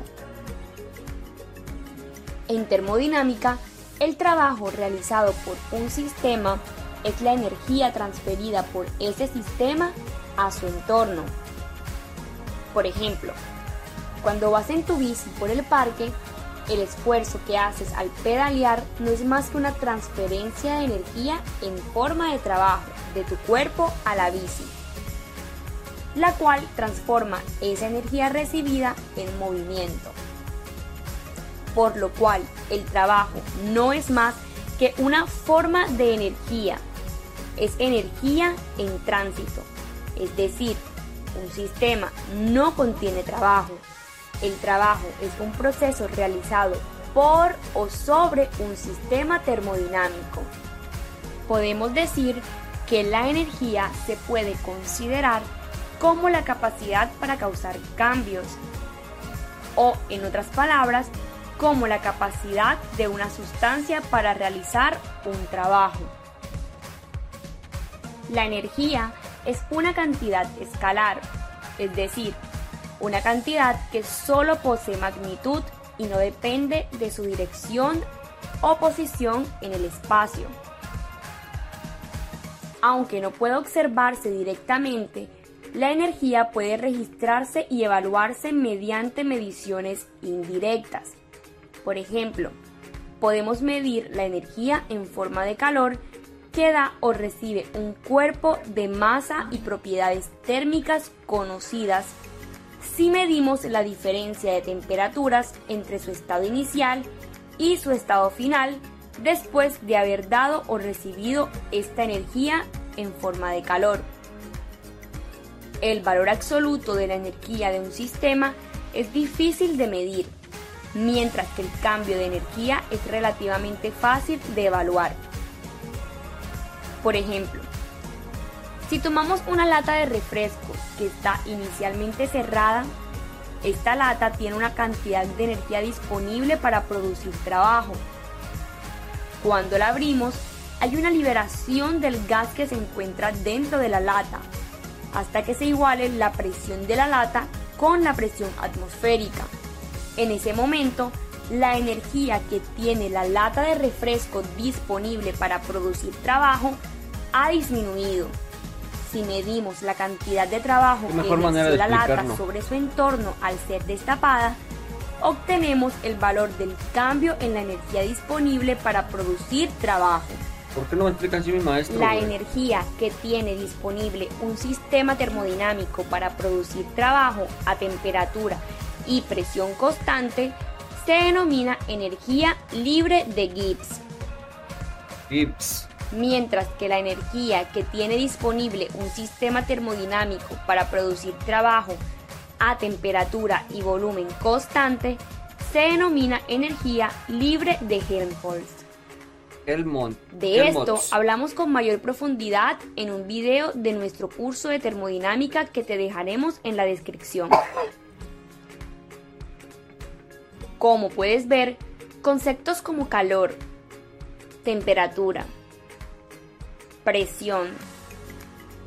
En termodinámica el trabajo realizado por un sistema es la energía transferida por ese sistema a su entorno. Por ejemplo, cuando vas en tu bici por el parque, el esfuerzo que haces al pedalear no es más que una transferencia de energía en forma de trabajo de tu cuerpo a la bici, la cual transforma esa energía recibida en movimiento por lo cual el trabajo no es más que una forma de energía. Es energía en tránsito, es decir, un sistema no contiene trabajo. El trabajo es un proceso realizado por o sobre un sistema termodinámico. Podemos decir que la energía se puede considerar como la capacidad para causar cambios o, en otras palabras, como la capacidad de una sustancia para realizar un trabajo. La energía es una cantidad escalar, es decir, una cantidad que solo posee magnitud y no depende de su dirección o posición en el espacio. Aunque no puede observarse directamente, la energía puede registrarse y evaluarse mediante mediciones indirectas. Por ejemplo, podemos medir la energía en forma de calor que da o recibe un cuerpo de masa y propiedades térmicas conocidas si medimos la diferencia de temperaturas entre su estado inicial y su estado final después de haber dado o recibido esta energía en forma de calor. El valor absoluto de la energía de un sistema es difícil de medir, mientras que el cambio de energía es relativamente fácil de evaluar. Por ejemplo, si tomamos una lata de refresco que está inicialmente cerrada, esta lata tiene una cantidad de energía disponible para producir trabajo. Cuando la abrimos, hay una liberación del gas que se encuentra dentro de la lata, hasta que se iguale la presión de la lata con la presión atmosférica. En ese momento, la energía que tiene la lata de refresco disponible para producir trabajo ha disminuido. Si medimos la cantidad de trabajo que ejerció la lata sobre su entorno al ser destapada, obtenemos el valor del cambio en la energía disponible para producir trabajo. ¿Por qué no me explica así mi maestro? La energía que tiene disponible un sistema termodinámico para producir trabajo a temperatura y presión constante se denomina energía libre de Gibbs. Gibbs. Mientras que la energía que tiene disponible un sistema termodinámico para producir trabajo a temperatura y volumen constante se denomina energía libre de Helmholtz. De esto hablamos con mayor profundidad en un video de nuestro curso de termodinámica que te dejaremos en la descripción. Como puedes ver, conceptos como calor, temperatura, presión,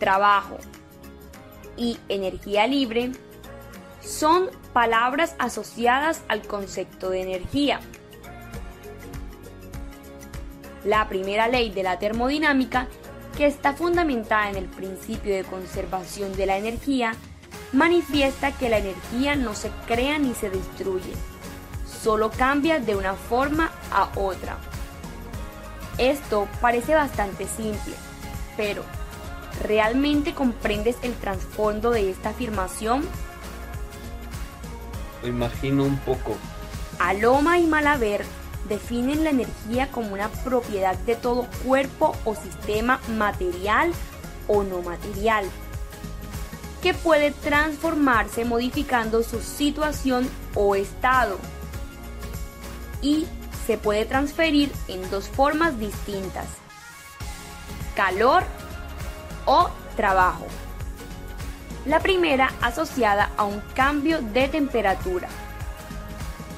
trabajo y energía libre son palabras asociadas al concepto de energía. La primera ley de la termodinámica, que está fundamentada en el principio de conservación de la energía, manifiesta que la energía no se crea ni se destruye, solo cambia de una forma a otra. Esto parece bastante simple, pero ¿realmente comprendes el trasfondo de esta afirmación? Lo imagino un poco. Aloma y Malaver definen la energía como una propiedad de todo cuerpo o sistema material o no material, que puede transformarse modificando su situación o estado y se puede transferir en dos formas distintas, calor o trabajo. La primera asociada a un cambio de temperatura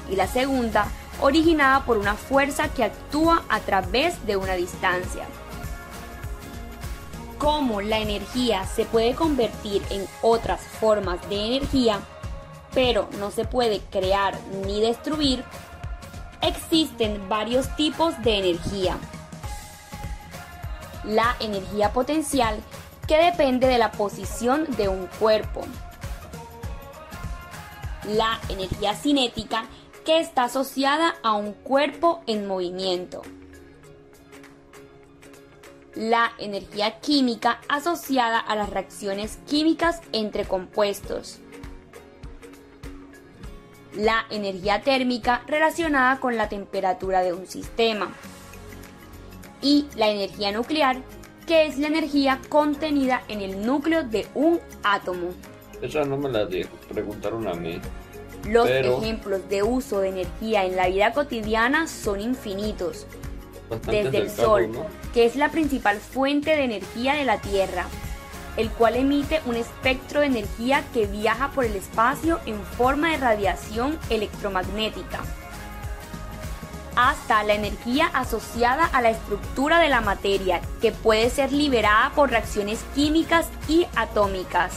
y la segunda originada por una fuerza que actúa a través de una distancia. Cómo la energía se puede convertir en otras formas de energía, pero no se puede crear ni destruir, existen varios tipos de energía. La energía potencial, que depende de la posición de un cuerpo. La energía cinética, que está asociada a un cuerpo en movimiento. La energía química asociada a las reacciones químicas entre compuestos. La energía térmica relacionada con la temperatura de un sistema. Y la energía nuclear, que es la energía contenida en el núcleo de un átomo. Esa no me la preguntaron a mí. Los ejemplos de uso de energía en la vida cotidiana son infinitos. Desde el Sol, que es la principal fuente de energía de la Tierra, el cual emite un espectro de energía que viaja por el espacio en forma de radiación electromagnética, hasta la energía asociada a la estructura de la materia, que puede ser liberada por reacciones químicas y atómicas.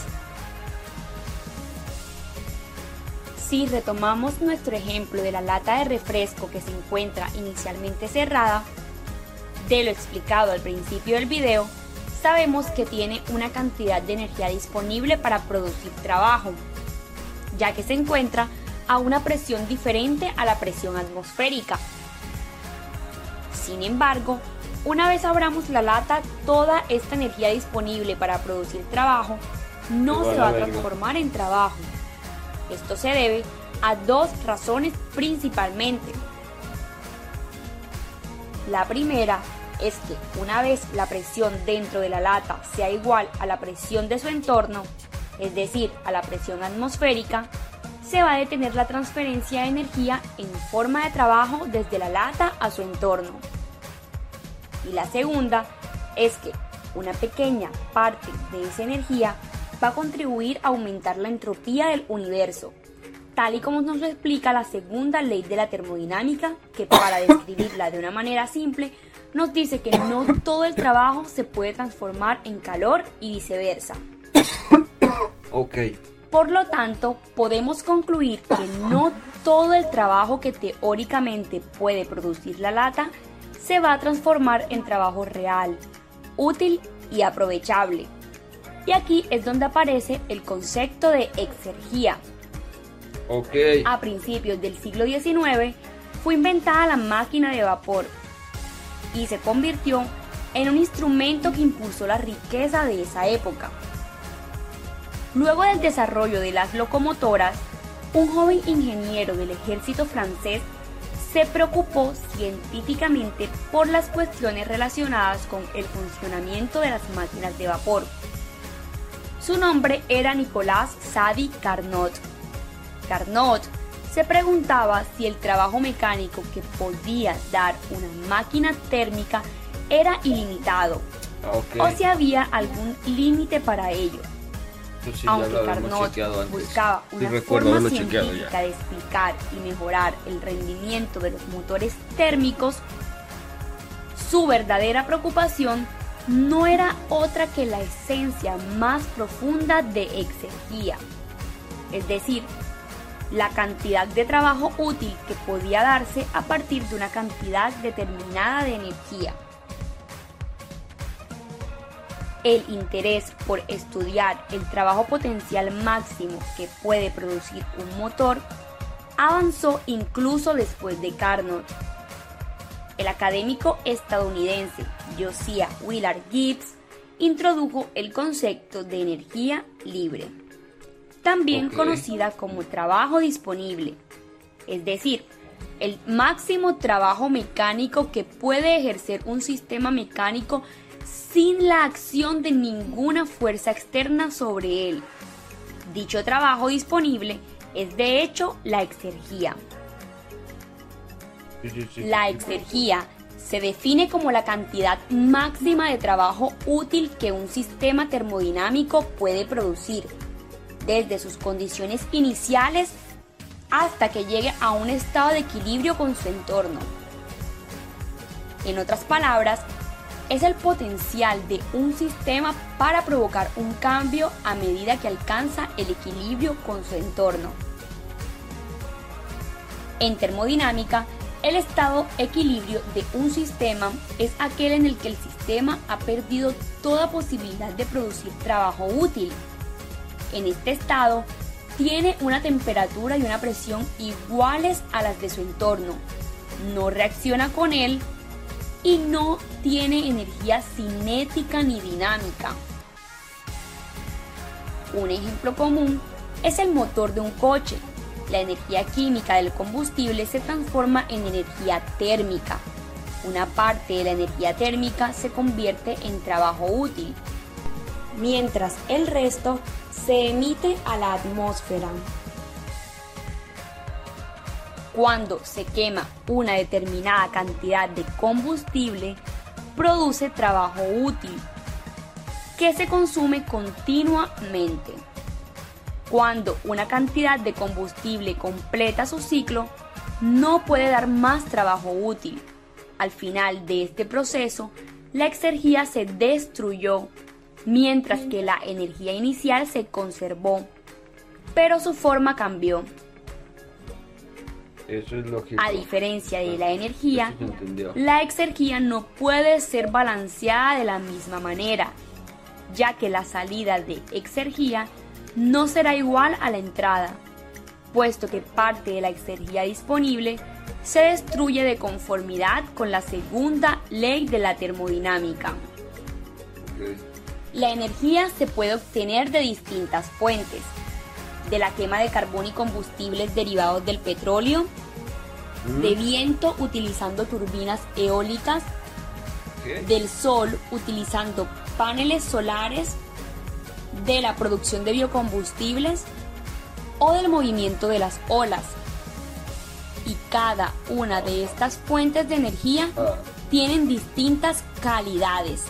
Si retomamos nuestro ejemplo de la lata de refresco que se encuentra inicialmente cerrada, de lo explicado al principio del video, sabemos que tiene una cantidad de energía disponible para producir trabajo, ya que se encuentra a una presión diferente a la presión atmosférica. Sin embargo, una vez abramos la lata, toda esta energía disponible para producir trabajo no se va a transformar en trabajo, esto se debe a dos razones principalmente. La primera es que una vez la presión dentro de la lata sea igual a la presión de su entorno, es decir, a la presión atmosférica, se va a detener la transferencia de energía en forma de trabajo desde la lata a su entorno. Y la segunda es que una pequeña parte de esa energía va a contribuir a aumentar la entropía del universo, tal y como nos lo explica la segunda ley de la termodinámica, que para [coughs] describirla de una manera simple, nos dice que no todo el trabajo se puede transformar en calor y viceversa. Ok. Por lo tanto, podemos concluir que no todo el trabajo que teóricamente puede producir la lata se va a transformar en trabajo real, útil y aprovechable. Y aquí es donde aparece el concepto de exergía. Ok. A principios del siglo XIX fue inventada la máquina de vapor y se convirtió en un instrumento que impulsó la riqueza de esa época. Luego del desarrollo de las locomotoras, un joven ingeniero del ejército francés se preocupó científicamente por las cuestiones relacionadas con el funcionamiento de las máquinas de vapor. Su nombre era Nicolas Sadi Carnot. Carnot se preguntaba si el trabajo mecánico que podía dar una máquina térmica era ilimitado o si había algún límite para ello. Sí Aunque Carnot buscaba una forma ya. científica de explicar y mejorar el rendimiento de los motores térmicos, su verdadera preocupación no era otra que la esencia más profunda de exergía, es decir, la cantidad de trabajo útil que podía darse a partir de una cantidad determinada de energía. El interés por estudiar el trabajo potencial máximo que puede producir un motor avanzó incluso después de Carnot. El académico estadounidense Josiah Willard Gibbs introdujo el concepto de energía libre, también conocida como trabajo disponible, es decir, el máximo trabajo mecánico que puede ejercer un sistema mecánico sin la acción de ninguna fuerza externa sobre él. Dicho trabajo disponible es de hecho la exergía. La exergía se define como la cantidad máxima de trabajo útil que un sistema termodinámico puede producir, desde sus condiciones iniciales hasta que llegue a un estado de equilibrio con su entorno. En otras palabras, es el potencial de un sistema para provocar un cambio a medida que alcanza el equilibrio con su entorno. En termodinámica, el estado equilibrio de un sistema es aquel en el que el sistema ha perdido toda posibilidad de producir trabajo útil. En este estado, tiene una temperatura y una presión iguales a las de su entorno, no reacciona con él y no tiene energía cinética ni dinámica. Un ejemplo común es el motor de un coche. La energía química del combustible se transforma en energía térmica. Una parte de la energía térmica se convierte en trabajo útil, mientras el resto se emite a la atmósfera. Cuando se quema una determinada cantidad de combustible, produce trabajo útil que se consume continuamente. Cuando una cantidad de combustible completa su ciclo, no puede dar más trabajo útil. Al final de este proceso, la exergía se destruyó, mientras que la energía inicial se conservó, pero su forma cambió. Eso es lógico. A diferencia de la energía, la exergía no puede ser balanceada de la misma manera, ya que la salida de exergía no será igual a la entrada, puesto que parte de la exergía disponible se destruye de conformidad con la segunda ley de la termodinámica. La energía se puede obtener de distintas fuentes, de la quema de carbón y combustibles derivados del petróleo, de viento utilizando turbinas eólicas, del sol utilizando paneles solares, de la producción de biocombustibles o del movimiento de las olas. Y cada una de estas fuentes de energía Ah. tienen distintas calidades,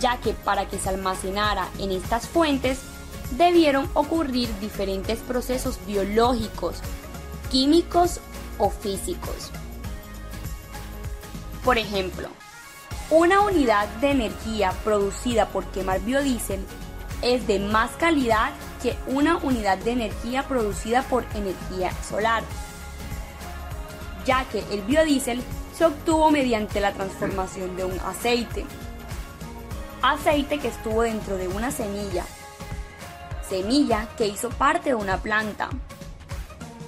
ya que para que se almacenara en estas fuentes debieron ocurrir diferentes procesos biológicos, químicos o físicos. Por ejemplo, una unidad de energía producida por quemar biodiesel es de más calidad que una unidad de energía producida por energía solar, ya que el biodiesel se obtuvo mediante la transformación de un aceite, aceite que estuvo dentro de una semilla, semilla que hizo parte de una planta,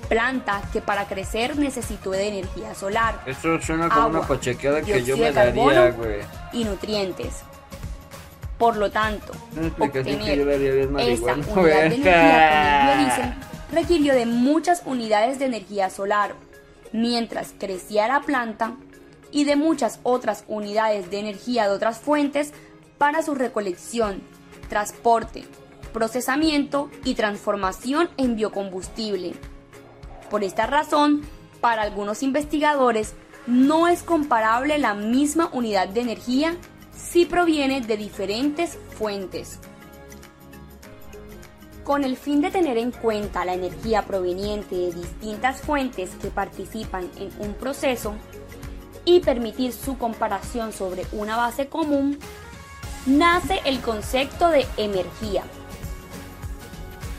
planta que para crecer necesitó de energía solar Eso suena como Agua, una pachequeada que yo me daría, carbono. güey. y nutrientes. Por lo tanto, obtener esa unidad de energía con el biodiesel requirió de muchas unidades de energía solar, mientras crecía la planta, y de muchas otras unidades de energía de otras fuentes para su recolección, transporte, procesamiento y transformación en biocombustible. Por esta razón, para algunos investigadores, no es comparable la misma unidad de energía si proviene de diferentes fuentes. Con el fin de tener en cuenta la energía proveniente de distintas fuentes que participan en un proceso y permitir su comparación sobre una base común, nace el concepto de energía.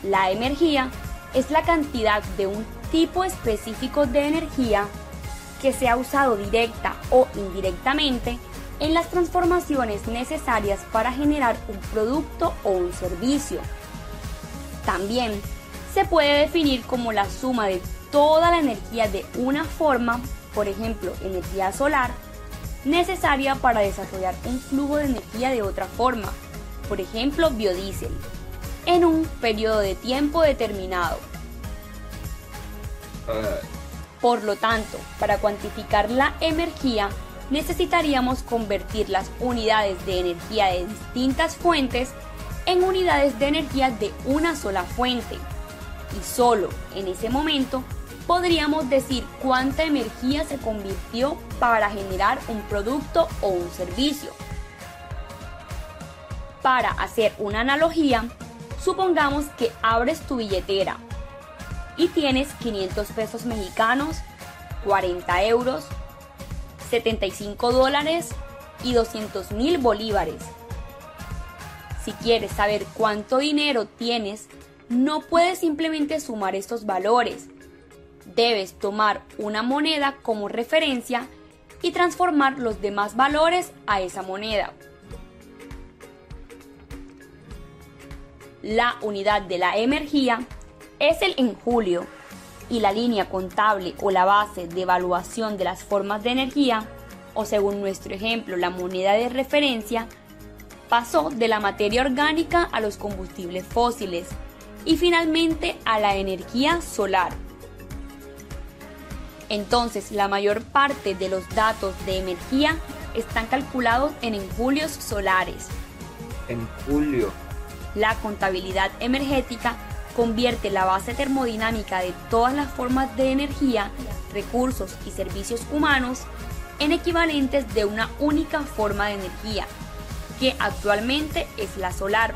La energía es la cantidad de un tipo específico de energía que se ha usado directa o indirectamente en las transformaciones necesarias para generar un producto o un servicio. También se puede definir como la suma de toda la energía de una forma, por ejemplo, energía solar, necesaria para desarrollar un flujo de energía de otra forma, por ejemplo, biodiesel, en un periodo de tiempo determinado. Por lo tanto, para cuantificar la energía, necesitaríamos convertir las unidades de energía de distintas fuentes en unidades de energía de una sola fuente. Y solo en ese momento podríamos decir cuánta energía se convirtió para generar un producto o un servicio. Para hacer una analogía, supongamos que abres tu billetera y tienes 500 pesos mexicanos, 40 euros, 75 dólares y 200 mil bolívares. Si quieres saber cuánto dinero tienes, no puedes simplemente sumar estos valores. Debes tomar una moneda como referencia y transformar los demás valores a esa moneda. La unidad de la energía es el en julio y la línea contable o la base de evaluación de las formas de energía, o según nuestro ejemplo la moneda de referencia, pasó de la materia orgánica a los combustibles fósiles y finalmente a la energía solar. Entonces, la mayor parte de los datos de energía están calculados en enjulios solares. en julio. La contabilidad energética convierte la base termodinámica de todas las formas de energía, recursos y servicios humanos en equivalentes de una única forma de energía, que actualmente es la solar.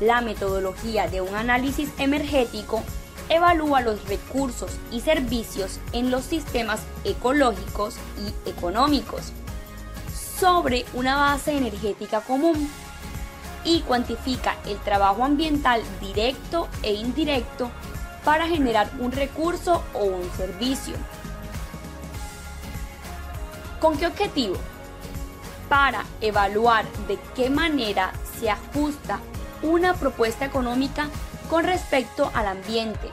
La metodología de un análisis energético evalúa los recursos y servicios en los sistemas ecológicos y económicos sobre una base energética común y cuantifica el trabajo ambiental directo e indirecto para generar un recurso o un servicio. ¿Con qué objetivo? Para evaluar de qué manera se ajusta una propuesta económica con respecto al ambiente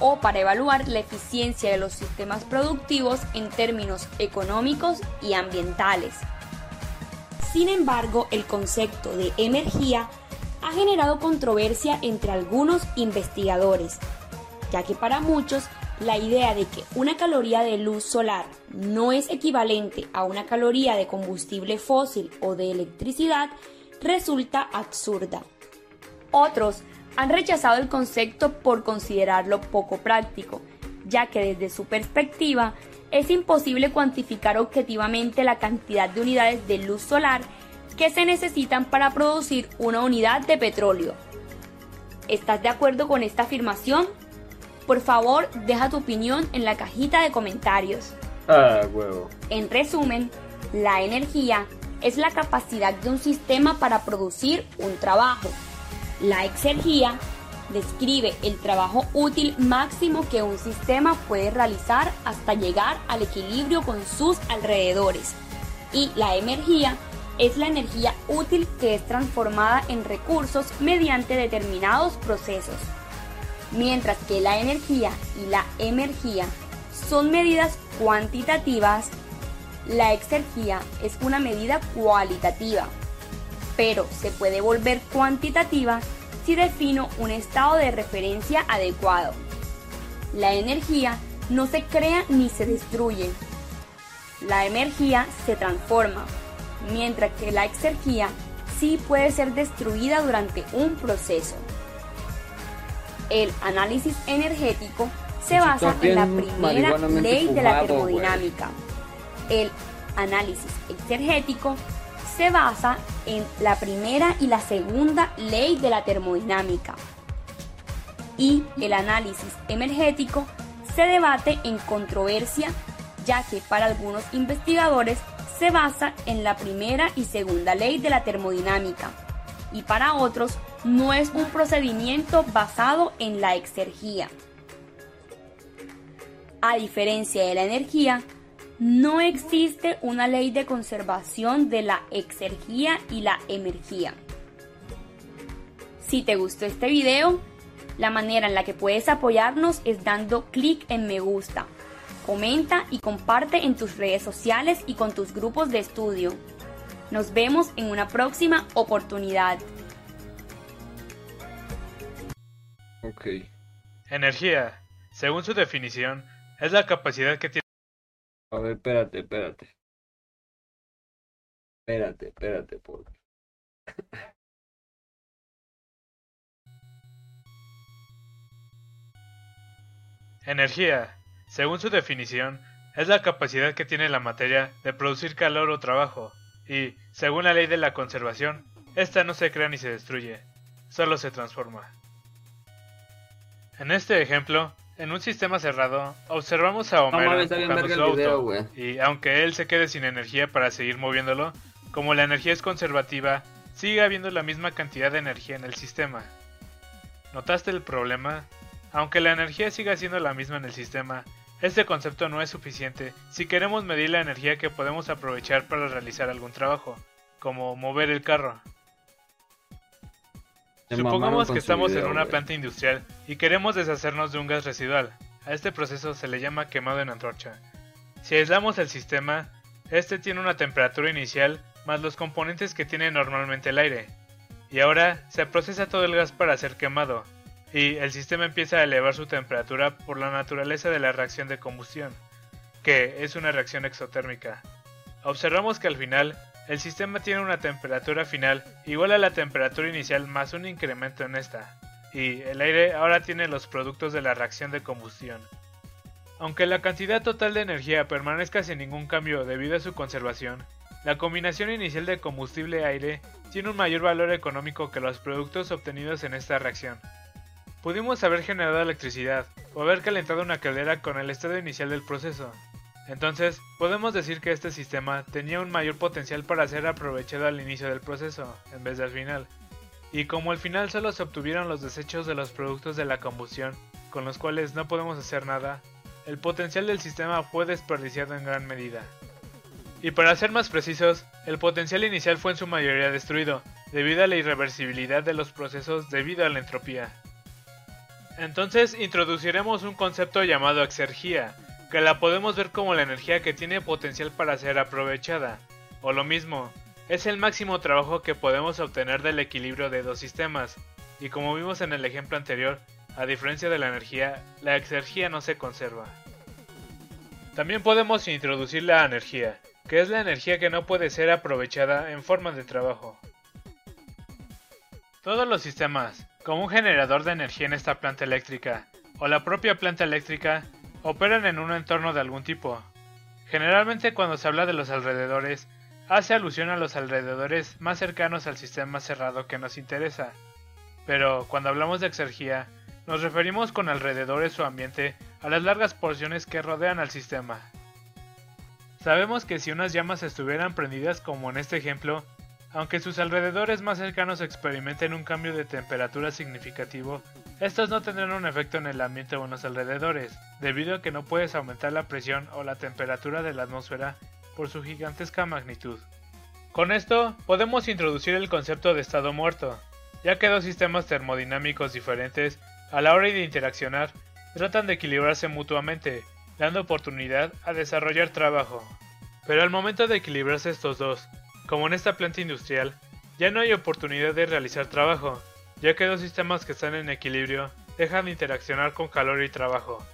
o para evaluar la eficiencia de los sistemas productivos en términos económicos y ambientales. Sin embargo, el concepto de energía ha generado controversia entre algunos investigadores, ya que para muchos la idea de que una caloría de luz solar no es equivalente a una caloría de combustible fósil o de electricidad resulta absurda. Otros han rechazado el concepto por considerarlo poco práctico, ya que desde su perspectiva es imposible cuantificar objetivamente la cantidad de unidades de luz solar que se necesitan para producir una unidad de petróleo. ¿Estás de acuerdo con esta afirmación? Por favor, deja tu opinión en la cajita de comentarios. Ah, huevo. En resumen, la energía es la capacidad de un sistema para producir un trabajo. La exergía describe el trabajo útil máximo que un sistema puede realizar hasta llegar al equilibrio con sus alrededores. Y la energía es la energía útil que es transformada en recursos mediante determinados procesos. Mientras que la energía y la emergía son medidas cuantitativas, la exergía es una medida cualitativa, pero se puede volver cuantitativa si defino un estado de referencia adecuado. La energía no se crea ni se destruye. La energía se transforma, mientras que la exergía sí puede ser destruida durante un proceso. El análisis energético se basa en la primera ley de la termodinámica. El análisis exergético se basa en la primera y la segunda ley de la termodinámica. Y el análisis energético se debate en controversia, ya que para algunos investigadores se basa en la primera y segunda ley de la termodinámica, y para otros no es un procedimiento basado en la exergía. A diferencia de la energía, no existe una ley de conservación de la exergía y la emergía. Si te gustó este video, la manera en la que puedes apoyarnos es dando clic en me gusta. Comenta y comparte en tus redes sociales y con tus grupos de estudio. Nos vemos en una próxima oportunidad. Ok. Energía, según su definición, es la capacidad que tiene espérate, espérate. Espérate, espérate, por. Energía, según su definición, es la capacidad que tiene la materia de producir calor o trabajo, y, según la ley de la conservación, esta no se crea ni se destruye, solo se transforma. En este ejemplo, en un sistema cerrado, observamos a Homero empujando su video, auto, y aunque él se quede sin energía para seguir moviéndolo, como la energía es conservativa, sigue habiendo la misma cantidad de energía en el sistema. ¿Notaste el problema? Aunque la energía siga siendo la misma en el sistema, este concepto no es suficiente si queremos medir la energía que podemos aprovechar para realizar algún trabajo, como mover el carro. Supongamos que estamos en una planta industrial y queremos deshacernos de un gas residual. A este proceso se le llama quemado en antorcha. Si aislamos el sistema, este tiene una temperatura inicial más los componentes que tiene normalmente el aire. Y ahora se procesa todo el gas para ser quemado, y el sistema empieza a elevar su temperatura por la naturaleza de la reacción de combustión, que es una reacción exotérmica. Observamos que al final, el sistema tiene una temperatura final igual a la temperatura inicial más un incremento en esta, y el aire ahora tiene los productos de la reacción de combustión. Aunque la cantidad total de energía permanezca sin ningún cambio debido a su conservación, la combinación inicial de combustible-aire tiene un mayor valor económico que los productos obtenidos en esta reacción. Pudimos haber generado electricidad o haber calentado una caldera con el estado inicial del proceso. Entonces, podemos decir que este sistema tenía un mayor potencial para ser aprovechado al inicio del proceso, en vez del final. Y como al final solo se obtuvieron los desechos de los productos de la combustión, con los cuales no podemos hacer nada, el potencial del sistema fue desperdiciado en gran medida. Y para ser más precisos, el potencial inicial fue en su mayoría destruido, debido a la irreversibilidad de los procesos debido a la entropía. Entonces introduciremos un concepto llamado exergía, que la podemos ver como la energía que tiene potencial para ser aprovechada, o lo mismo, es el máximo trabajo que podemos obtener del equilibrio de dos sistemas, y como vimos en el ejemplo anterior, a diferencia de la energía, la exergía no se conserva. También podemos introducir la energía, que es la energía que no puede ser aprovechada en forma de trabajo. Todos los sistemas, como un generador de energía en esta planta eléctrica, o la propia planta eléctrica, operan en un entorno de algún tipo. Generalmente cuando se habla de los alrededores, hace alusión a los alrededores más cercanos al sistema cerrado que nos interesa. Pero cuando hablamos de exergía, nos referimos con alrededores o ambiente a las largas porciones que rodean al sistema. Sabemos que si unas llamas estuvieran prendidas como en este ejemplo, aunque sus alrededores más cercanos experimenten un cambio de temperatura significativo, estos no tendrán un efecto en el ambiente o en los alrededores, debido a que no puedes aumentar la presión o la temperatura de la atmósfera por su gigantesca magnitud. Con esto, podemos introducir el concepto de estado muerto, ya que dos sistemas termodinámicos diferentes, a la hora de interaccionar, tratan de equilibrarse mutuamente, dando oportunidad a desarrollar trabajo. Pero al momento de equilibrarse estos dos, como en esta planta industrial, ya no hay oportunidad de realizar trabajo, ya que dos sistemas que están en equilibrio dejan de interaccionar con calor y trabajo.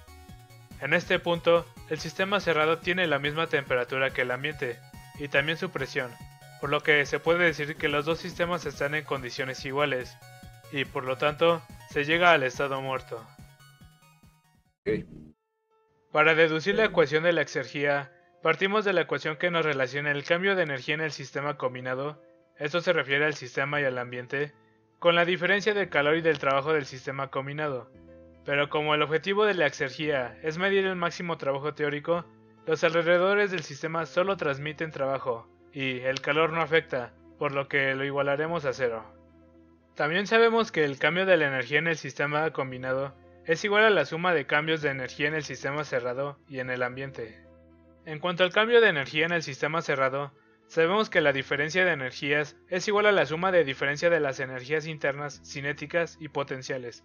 En este punto, el sistema cerrado tiene la misma temperatura que el ambiente, y también su presión, por lo que se puede decir que los dos sistemas están en condiciones iguales, y por lo tanto, se llega al estado muerto. Para deducir la ecuación de la exergía, partimos de la ecuación que nos relaciona el cambio de energía en el sistema combinado, esto se refiere al sistema y al ambiente, con la diferencia del calor y del trabajo del sistema combinado. Pero como el objetivo de la exergía es medir el máximo trabajo teórico, los alrededores del sistema solo transmiten trabajo, y el calor no afecta, por lo que lo igualaremos a cero. También sabemos que el cambio de la energía en el sistema combinado es igual a la suma de cambios de energía en el sistema cerrado y en el ambiente. En cuanto al cambio de energía en el sistema cerrado, sabemos que la diferencia de energías es igual a la suma de diferencia de las energías internas cinéticas y potenciales.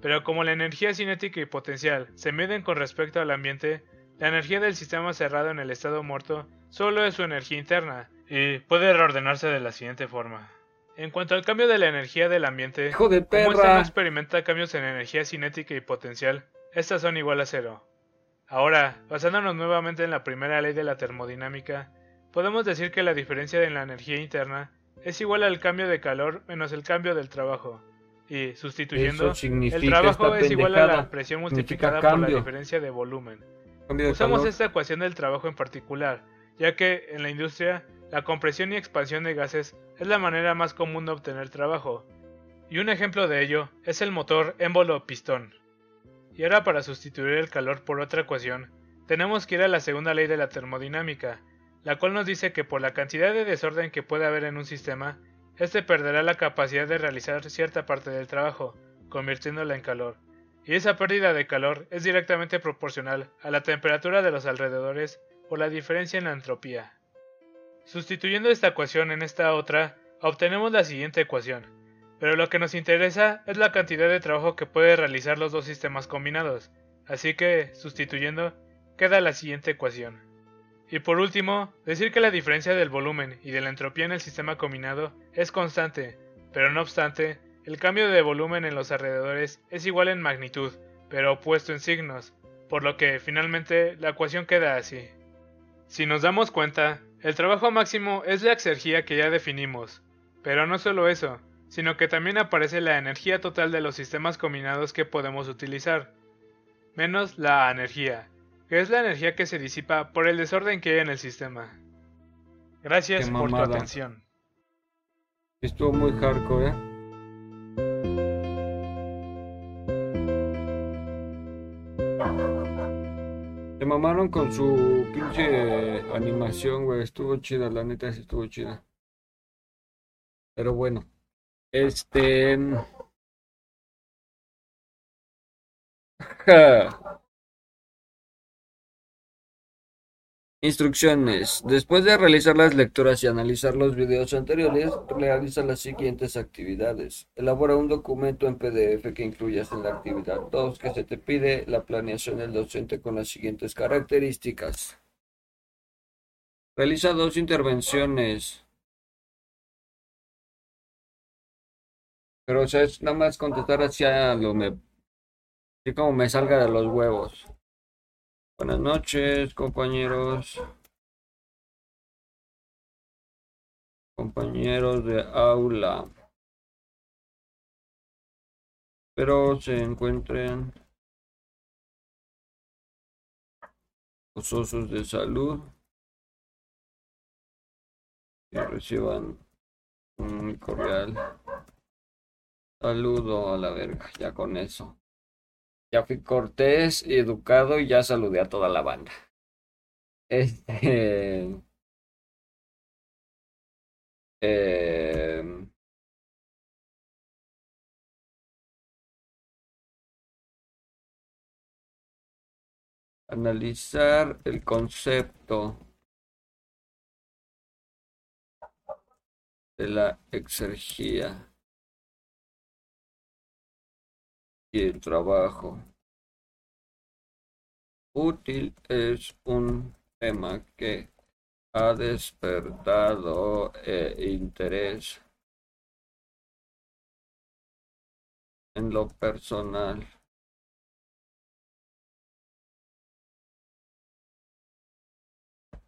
Pero como la energía cinética y potencial se miden con respecto al ambiente, la energía del sistema cerrado en el estado muerto solo es su energía interna, y puede reordenarse de la siguiente forma. En cuanto al cambio de la energía del ambiente, Hijo de como este no experimenta cambios en energía cinética y potencial, estas son igual a cero. Ahora, basándonos nuevamente en la primera ley de la termodinámica, podemos decir que la diferencia en la energía interna es igual al cambio de calor menos el cambio del trabajo. Y, sustituyendo, el trabajo es igual a la presión multiplicada por la diferencia de volumen. De Usamos calor. esta ecuación del trabajo en particular, ya que en la industria la compresión y expansión de gases es la manera más común de obtener trabajo, y un ejemplo de ello es el motor émbolo-pistón. Y ahora para sustituir el calor por otra ecuación, tenemos que ir a la segunda ley de la termodinámica, la cual nos dice que por la cantidad de desorden que puede haber en un sistema, este perderá la capacidad de realizar cierta parte del trabajo, convirtiéndola en calor. Y esa pérdida de calor es directamente proporcional a la temperatura de los alrededores o la diferencia en la entropía. Sustituyendo esta ecuación en esta otra, obtenemos la siguiente ecuación, pero lo que nos interesa es la cantidad de trabajo que puede realizar los dos sistemas combinados, así que, sustituyendo, queda la siguiente ecuación. Y por último, decir que la diferencia del volumen y de la entropía en el sistema combinado es constante, pero no obstante, el cambio de volumen en los alrededores es igual en magnitud, pero opuesto en signos, por lo que finalmente la ecuación queda así. Si nos damos cuenta, el trabajo máximo es la exergía que ya definimos, pero no solo eso, sino que también aparece la energía total de los sistemas combinados que podemos utilizar, menos la energía, que es la energía que se disipa por el desorden que hay en el sistema. Gracias por tu atención. Estuvo muy hardcore, ¿eh? Se mamaron con su pinche animación, güey. Estuvo chida, la neta sí estuvo chida. Pero bueno. Este. [laughs] Instrucciones. Después de realizar las lecturas y analizar los videos anteriores, realiza las siguientes actividades. Elabora un documento en PDF que incluyas en la actividad 2 que se te pide la planeación del docente con las siguientes características. Realiza dos intervenciones. Pero o sea, es nada más contestar hacia lo me... Así como me salga de los huevos. Buenas noches, compañeros. Compañeros de aula. Espero se encuentren gozosos de salud y reciban un cordial saludo a la verga, ya con eso. Ya fui cortés y educado y ya saludé a toda la banda. Este. Eh, analizar el concepto de la exergía el trabajo útil es un tema que ha despertado eh, interés en lo personal.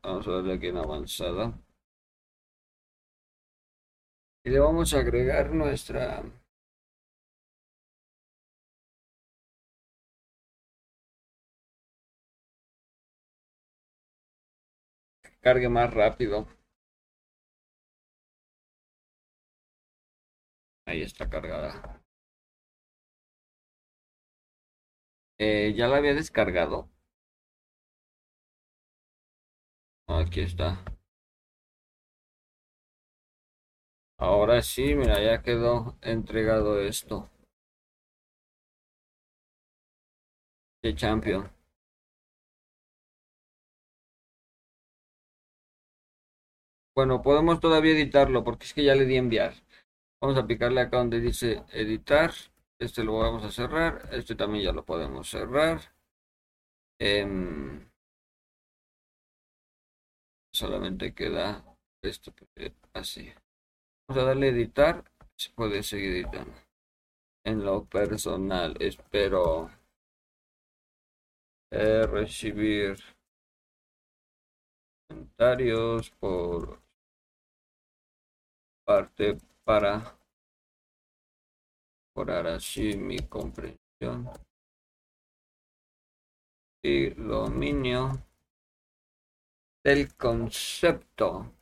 Vamos a darle aquí en avanzada. Y le vamos a agregar nuestra cargue más rápido. Ahí está cargada. Eh, ya la había descargado. Aquí está. Ahora sí, mira, ya quedó entregado esto. De Champion. Bueno, podemos todavía editarlo porque es que ya le di enviar. Vamos a picarle acá donde dice editar. Este lo vamos a cerrar. Este también ya lo podemos cerrar. Em, solamente queda esto así. Vamos a darle editar. Se puede seguir editando. En lo personal, espero eh, recibir comentarios por parte para mejorar así mi comprensión y dominio del concepto.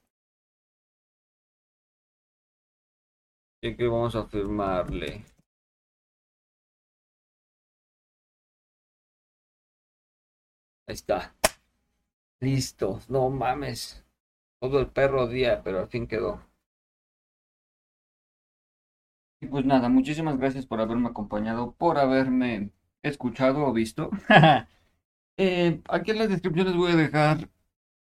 Y que vamos a firmarle. Ahí está. Listo. No mames. Todo el perro día, pero al fin quedó. Y pues nada, muchísimas gracias por haberme acompañado, por haberme escuchado o visto. [laughs] Eh, aquí en las descripciones voy a dejar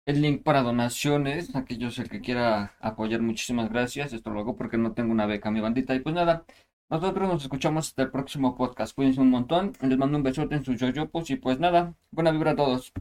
el link para donaciones. Aquellos el que quiera apoyar, muchísimas gracias. Esto lo hago porque no tengo una beca, mi bandita. Y pues nada, nosotros nos escuchamos hasta el próximo podcast. Cuídense un montón. Les mando un besote en sus yoyopos. Y pues nada, buena vibra a todos.